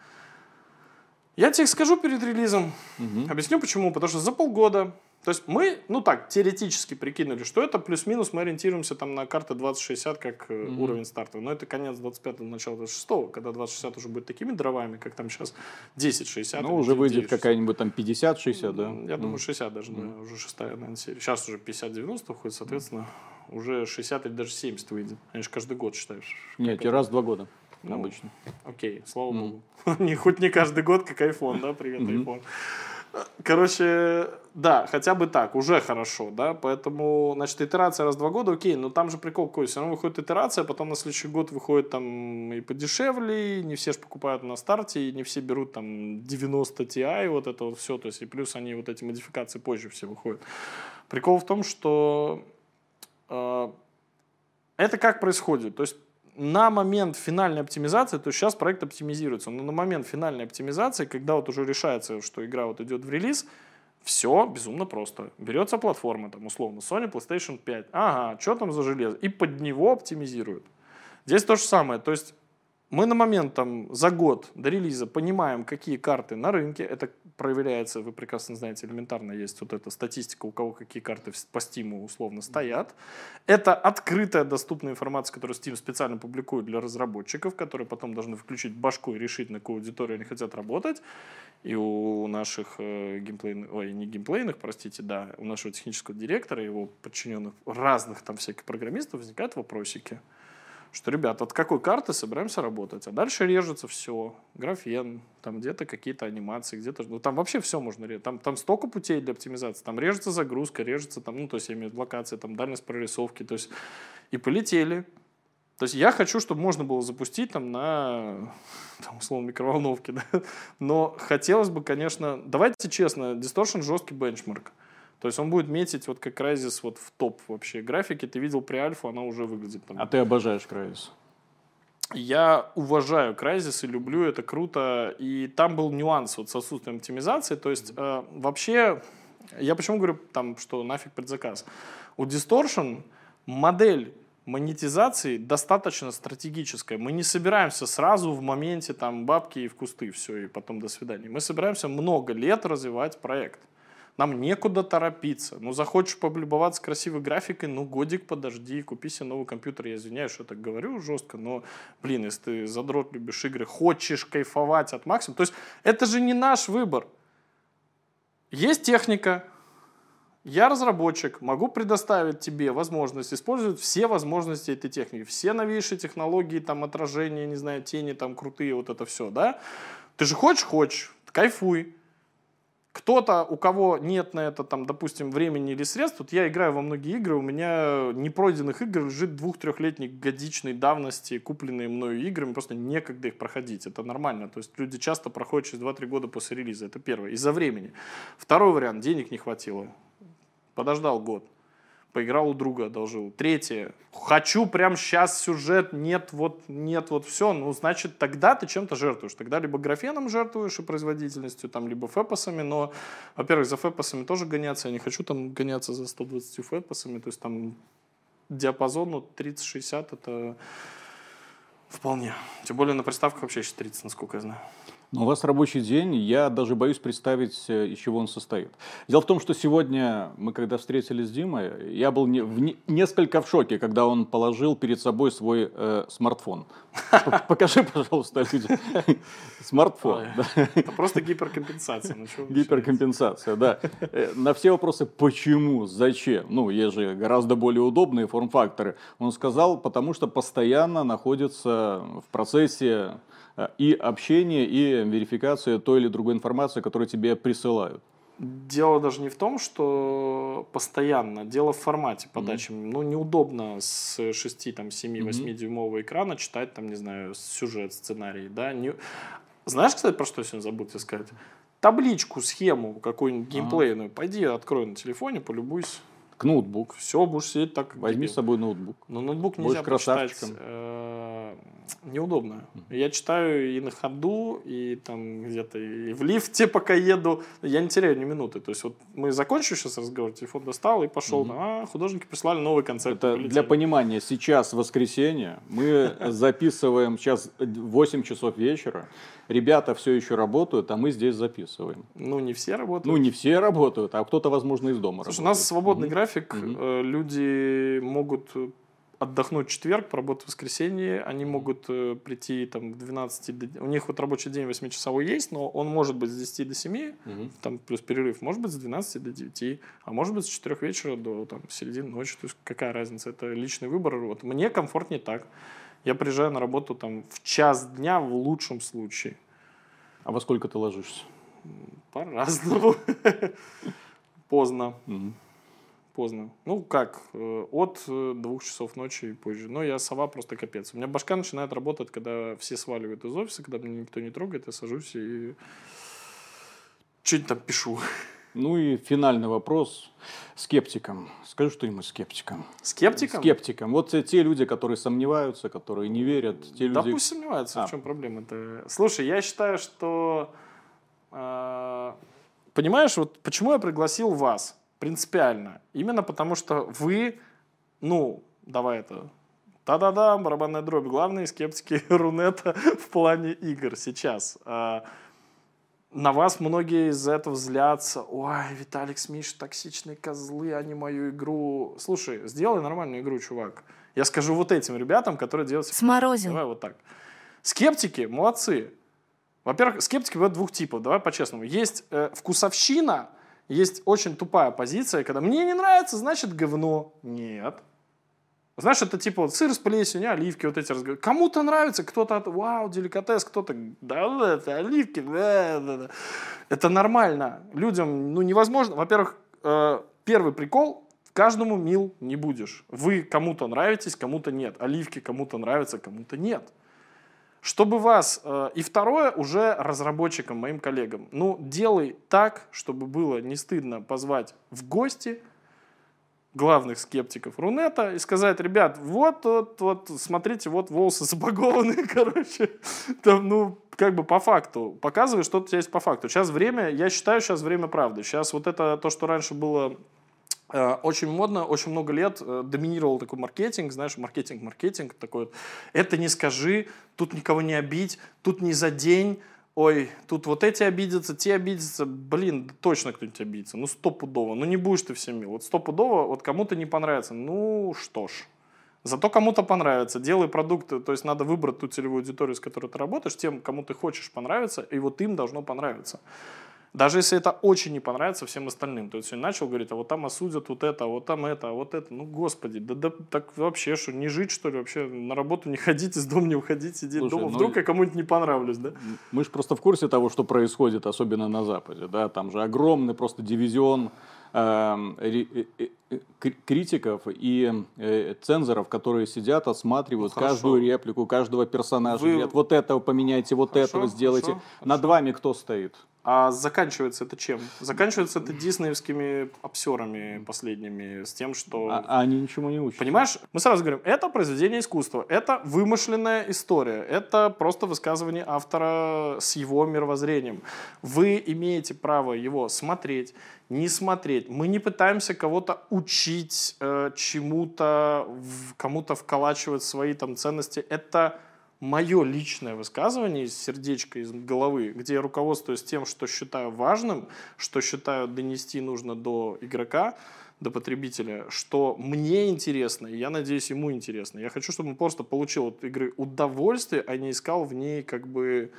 Я тебе их скажу перед релизом. Мгм. Объясню почему. Потому что за полгода, то есть мы, ну так, теоретически прикинули, что это плюс-минус мы ориентируемся там на карты 2060 как Мгм. уровень старта. Но это конец 25-го, начало 26-го, когда 2060 уже будет такими дровами, как там сейчас 1060. Ну, уже выйдет 960. какая-нибудь там 50-60, да? Я Ну. думаю, 60 даже, да, уже шестая, наверное, серия. Сейчас уже 50-90 выходит, соответственно, уже 60 или даже 70 выйдет. Они же каждый год считаешь. Нет, это? раз в два года Ну, обычно. Окей, слава Мгм. богу. Не, хоть не каждый год, как iPhone, да, привет, Мгм. iPhone. Короче, да, хотя бы так, уже хорошо, да, поэтому, значит, итерация раз в два года, окей, но там же прикол какой, все равно выходит итерация, потом на следующий год выходит там и подешевле, и не все же покупают на старте, и не все берут там 90 Ti, вот это вот все, то есть и плюс они вот эти модификации позже все выходят. Прикол в том, что это как происходит, то есть на момент финальной оптимизации, то есть сейчас проект оптимизируется, но на момент финальной оптимизации, когда вот уже решается, что игра вот идет в релиз, все безумно просто. Берется платформа, там, условно, Sony PlayStation 5. Ага, что там за железо? И под него оптимизируют. Здесь то же самое. То есть мы на момент там, за год до релиза понимаем, какие карты на рынке. Это проверяется, вы прекрасно знаете, элементарно есть вот эта статистика, у кого какие карты по Steam условно стоят. Это открытая доступная информация, которую Steam специально публикует для разработчиков, которые потом должны включить башку и решить, на какую аудиторию они хотят работать. И у наших э, геймплейных, ой, не геймплейных, простите, да, у нашего технического директора, его подчиненных разных там всяких программистов возникают вопросики что, ребят, от какой карты собираемся работать? А дальше режется все. Графен, там где-то какие-то анимации, где-то... Ну, там вообще все можно резать. Там, там столько путей для оптимизации. Там режется загрузка, режется там, ну, то есть я имею в виду локация, там дальность прорисовки, то есть и полетели. То есть я хочу, чтобы можно было запустить там на, там, условно, микроволновке, да? но хотелось бы, конечно, давайте честно, Distortion жесткий бенчмарк. То есть он будет метить вот как Crysis вот в топ вообще графики. Ты видел при альфу, она уже выглядит там. А ты обожаешь Crysis. я уважаю Crysis и люблю это круто. И там был нюанс вот с отсутствием оптимизации. То есть э, вообще, я почему говорю, там, что нафиг предзаказ. У Distortion модель монетизации достаточно стратегическая. Мы не собираемся сразу в моменте там бабки и в кусты, все, и потом до свидания. Мы собираемся много лет развивать проект. Нам некуда торопиться. Ну, захочешь полюбоваться красивой графикой, ну, годик подожди, купи себе новый компьютер. Я извиняюсь, что так говорю жестко, но, блин, если ты задрот, любишь игры, хочешь кайфовать от максимума, то есть это же не наш выбор. Есть техника, я разработчик, могу предоставить тебе возможность использовать все возможности этой техники, все новейшие технологии, там, отражения, не знаю, тени, там, крутые, вот это все, да? Ты же хочешь, хочешь, кайфуй. Кто-то, у кого нет на это, там, допустим, времени или средств, вот я играю во многие игры, у меня непройденных игр лежит двух-трехлетней годичной давности, купленные мною игры, просто некогда их проходить, это нормально. То есть люди часто проходят через 2-3 года после релиза, это первое, из-за времени. Второй вариант, денег не хватило, подождал год поиграл у друга, одолжил. Третье, хочу прям сейчас сюжет, нет, вот, нет, вот все, ну, значит, тогда ты чем-то жертвуешь. Тогда либо графеном жертвуешь и производительностью, там, либо фэпосами, но, во-первых, за фэпосами тоже гоняться, я не хочу там гоняться за 120 фэпосами, то есть там диапазон ну, 30-60 это вполне. Тем более на приставках вообще сейчас 30, насколько я знаю. У вас рабочий день, я даже боюсь представить, э, из чего он состоит. Дело в том, что сегодня мы, когда встретились с Димой, я был не, в, не, несколько в шоке, когда он положил перед собой свой э, смартфон. Покажи, пожалуйста, людям. Смартфон. Это просто гиперкомпенсация. Ну, гиперкомпенсация, да. Э, на все вопросы, почему, зачем, ну, есть же гораздо более удобные форм-факторы. Он сказал, потому что постоянно находится в процессе и общение, и верификация той или другой информации, которую тебе присылают. Дело даже не в том, что постоянно, дело в формате подачи. Mm-hmm. Ну, неудобно с 6, там, 7, 8 mm-hmm. дюймового экрана читать, там, не знаю, сюжет, сценарий, да. Не... Знаешь, кстати, про что я сегодня забыл тебе сказать? Табличку, схему какую-нибудь геймплейную, ага. пойди открой на телефоне, полюбуйся. К ноутбук. Все, будешь сидеть так. Возьми с собой ноутбук. Но ноутбук нельзя красавчиком. Почитать, э, неудобно. Я читаю и на ходу, и там где-то и в лифте, пока еду. Я не теряю ни минуты. То есть вот мы закончили сейчас разговор, телефон достал и пошел. Угу. А, художники прислали новый концерт. Это для понимания, сейчас воскресенье, мы записываем сейчас 8 часов вечера. Ребята все еще работают, а мы здесь записываем. Ну, не все работают. Ну, не все работают, а кто-то, возможно, из дома Слушай, работает. у нас свободный угу. График. Угу. Люди могут отдохнуть в четверг, поработать в воскресенье, они могут э, прийти там к 12, до... у них вот рабочий день 8-часовой есть, но он может быть с 10 до 7, угу. там плюс перерыв, может быть с 12 до 9, а может быть с 4 вечера до там, середины ночи, то есть какая разница, это личный выбор. Вот мне комфортнее так. Я приезжаю на работу там в час дня в лучшем случае. А во сколько ты ложишься? По-разному. Поздно. Угу поздно. Ну, как, э, от э, двух часов ночи и позже. Но я сова просто капец. У меня башка начинает работать, когда все сваливают из офиса, когда меня никто не трогает, я сажусь и что-нибудь там пишу. Ну и финальный вопрос скептикам. Скажи что-нибудь скептикам. Скептикам? Скептикам. Вот те люди, которые сомневаются, которые не верят. Те да люди... пусть сомневаются, а. в чем проблема-то. Слушай, я считаю, что... Э, понимаешь, вот почему я пригласил вас? Принципиально. Именно потому что вы, ну, давай это, та-да-да, барабанная дробь, главные скептики Рунета в плане игр сейчас. А, на вас многие из этого злятся. Ой, Виталик с Мишей токсичные козлы, они мою игру... Слушай, сделай нормальную игру, чувак. Я скажу вот этим ребятам, которые делают... Сморозил. Давай вот так. Скептики, молодцы. Во-первых, скептики бывают двух типов, давай по-честному. Есть э, вкусовщина, есть очень тупая позиция, когда мне не нравится, значит говно. Нет. Знаешь, это типа вот сыр с плесенью, оливки, вот эти разговоры. Кому-то нравится, кто-то, вау, деликатес, кто-то, да, это оливки, да, да, да. Это нормально. Людям, ну, невозможно. Во-первых, э, первый прикол, каждому мил не будешь. Вы кому-то нравитесь, кому-то нет. Оливки кому-то нравятся, кому-то нет. Чтобы вас... Э, и второе, уже разработчикам, моим коллегам. Ну, делай так, чтобы было не стыдно позвать в гости главных скептиков Рунета и сказать, ребят, вот, вот, вот, смотрите, вот волосы забагованные, короче. Там, ну, как бы по факту. Показывай, что у тебя есть по факту. Сейчас время, я считаю, сейчас время правды. Сейчас вот это то, что раньше было очень модно, очень много лет э, доминировал такой маркетинг, знаешь, маркетинг, маркетинг такой. Это не скажи, тут никого не обидь, тут не за день, ой, тут вот эти обидятся, те обидятся, блин, точно кто-нибудь обидится, ну стопудово, ну не будешь ты всем мил, вот стопудово, вот кому-то не понравится, ну что ж, Зато кому-то понравится. Делай продукты, то есть надо выбрать ту целевую аудиторию, с которой ты работаешь, тем, кому ты хочешь понравиться, и вот им должно понравиться. Даже если это очень не понравится всем остальным. То есть он начал говорить, а вот там осудят вот это, а вот там это, а вот это. Ну, господи, да, да так вообще, что, не жить, что ли, вообще на работу не ходить, из дома не уходить, сидеть Слушай, дома. Ну, Вдруг я кому-нибудь не понравлюсь, да? Мы же просто в курсе того, что происходит, особенно на Западе, да, там же огромный просто дивизион критиков и э, цензоров, которые сидят, осматривают ну, каждую реплику, каждого персонажа, Вы... говорят, вот этого поменяйте, вот хорошо, этого сделайте. Хорошо, Над хорошо. вами кто стоит? А заканчивается это чем? Заканчивается это диснеевскими обсерами последними, с тем, что... А, а они ничему не учат. Понимаешь? Мы сразу говорим, это произведение искусства, это вымышленная история, это просто высказывание автора с его мировоззрением. Вы имеете право его смотреть, не смотреть. Мы не пытаемся кого-то учить, э, чему-то, кому-то вколачивать свои там ценности. Это мое личное высказывание из сердечка, из головы, где я руководствуюсь тем, что считаю важным, что считаю донести нужно до игрока, до потребителя, что мне интересно, и я надеюсь, ему интересно. Я хочу, чтобы он просто получил от игры удовольствие, а не искал в ней как бы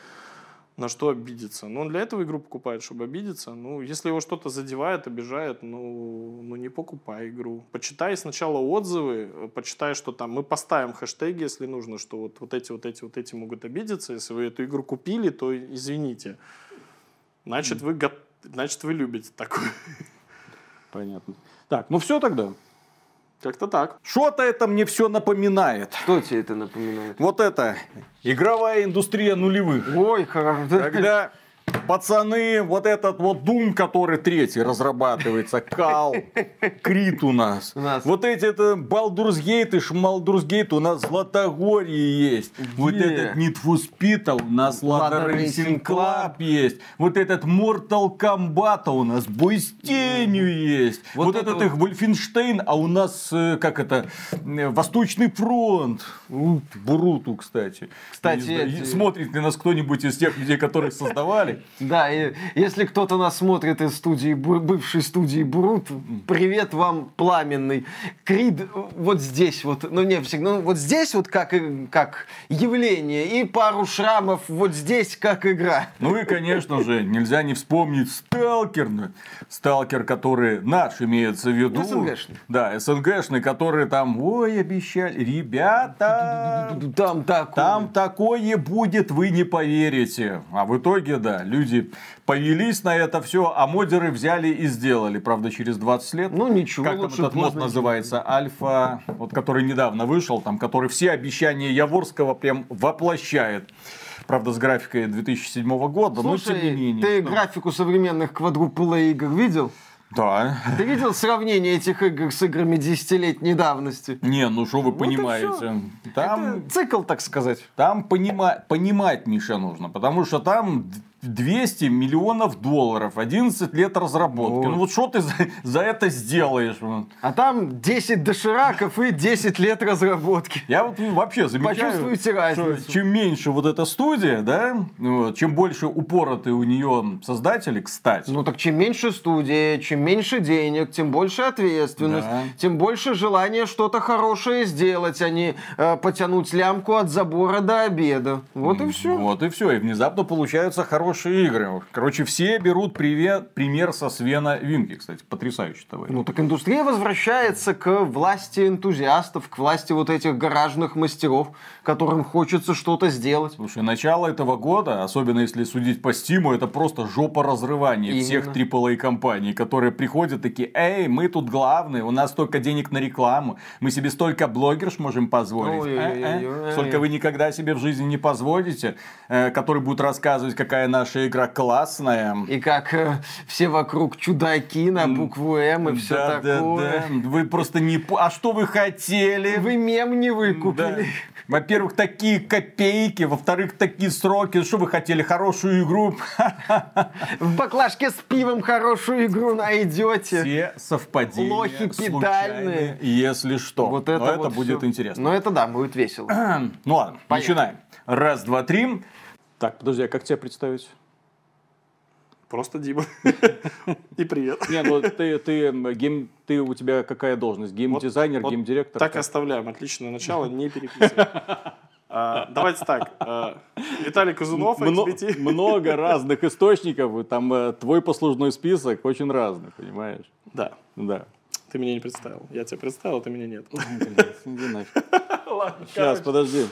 на что обидеться. Но он для этого игру покупает, чтобы обидеться. Ну, если его что-то задевает, обижает, ну, ну не покупай игру. Почитай сначала отзывы, почитай, что там мы поставим хэштеги, если нужно, что вот, вот эти, вот эти, вот эти могут обидеться. Если вы эту игру купили, то извините. Значит, вы, значит, вы любите такое. Понятно. Так, ну все тогда. Как-то так. Что-то это мне все напоминает. Что тебе это напоминает? Вот это. Игровая индустрия нулевых. Ой, хорошо. Когда Пацаны, вот этот вот Doom, который третий разрабатывается, Кал, Крит у нас. у нас. Вот эти это Baldur's Gate и Шмалдурс Gate у нас Златогорье есть. Где? Вот этот Need for Speed у нас Lada Racing Club есть. Вот этот Mortal Kombat у нас Бой с тенью есть. Вот, вот этот вот... их Вольфенштейн, а у нас, э, как это, э, Восточный фронт. Буруту, кстати. Кстати, эти... смотрит ли нас кто-нибудь из тех людей, которые создавали? Да, и если кто-то нас смотрит из студии, бывшей студии Брут, привет вам пламенный. Крид вот здесь вот, ну не всегда, ну вот здесь вот как, как явление, и пару шрамов вот здесь как игра. Ну и, конечно же, нельзя не вспомнить Сталкер. Сталкер, который наш имеется в виду. СНГшный. Да, СНГшный, который там, ой, обещали, ребята, там такое. Там такое будет, вы не поверите. А в итоге, да, люди повелись на это все, а модеры взяли и сделали. Правда, через 20 лет. Ну, ничего. Как там этот мод называется? Альфа, вот который недавно вышел, там, который все обещания Яворского прям воплощает. Правда, с графикой 2007 года, Слушай, но тем не менее. ты графику современных квадруплей игр видел? Да. Ты видел сравнение этих игр с играми десятилетней давности? Не, ну что вы вот понимаете? Там Это цикл, так сказать. Там понима... понимать, Миша, нужно, потому что там 200 миллионов долларов, 11 лет разработки. Вот. Ну вот что ты за, за это сделаешь? А там 10 дошираков и 10 лет разработки. Я вот вообще замечаю, Почувствуйте разницу. что чем меньше вот эта студия, да, вот, чем больше упороты у нее создатели, кстати. Ну так чем меньше студия, чем меньше денег, тем больше ответственность, да. тем больше желания что-то хорошее сделать, а не э, потянуть лямку от забора до обеда. Вот и все. Вот и все. И внезапно получаются хорошие хорошие игры. Короче, все берут привет, пример со Свена Винки, кстати, потрясающий товарищ. Ну так индустрия возвращается к власти энтузиастов, к власти вот этих гаражных мастеров, которым хочется что-то сделать. Слушай, начало этого года, особенно если судить по Стиму, это просто жопа разрывания Именно. всех AAA компаний, которые приходят такие, эй, мы тут главные, у нас столько денег на рекламу, мы себе столько блогерш можем позволить. Э -э. Столько вы никогда себе в жизни не позволите, э, который будет рассказывать, какая наша игра классная. И как э, все вокруг чудаки на букву М и все Да, да, такое. да. Вы просто не... А что вы хотели? Вы мем не Да. выкупили. Во-первых, такие копейки, во-вторых, такие сроки. Что вы хотели? Хорошую игру? В баклажке с пивом хорошую игру найдете. Все совпадения Лохи педальные. если что. Вот это Но это вот будет интересно. Но это да, будет весело. Ну ладно, Поехали. начинаем. Раз, два, три. Так, подожди, а как тебя представить? Просто Дима. И привет. Не, ну ты, ты, гейм, ты у тебя какая должность? Геймдизайнер, Вот геймдиректор? Так и оставляем. Отличное начало, не переписывай. А, Давайте так. а, Виталий Казунов, Мно- XBT. много разных источников, там э, твой послужной список очень разный, понимаешь? Да, Да. ты меня не представил. Я тебя представил, ты меня нет. Нафиг. Ладно, Сейчас, подожди.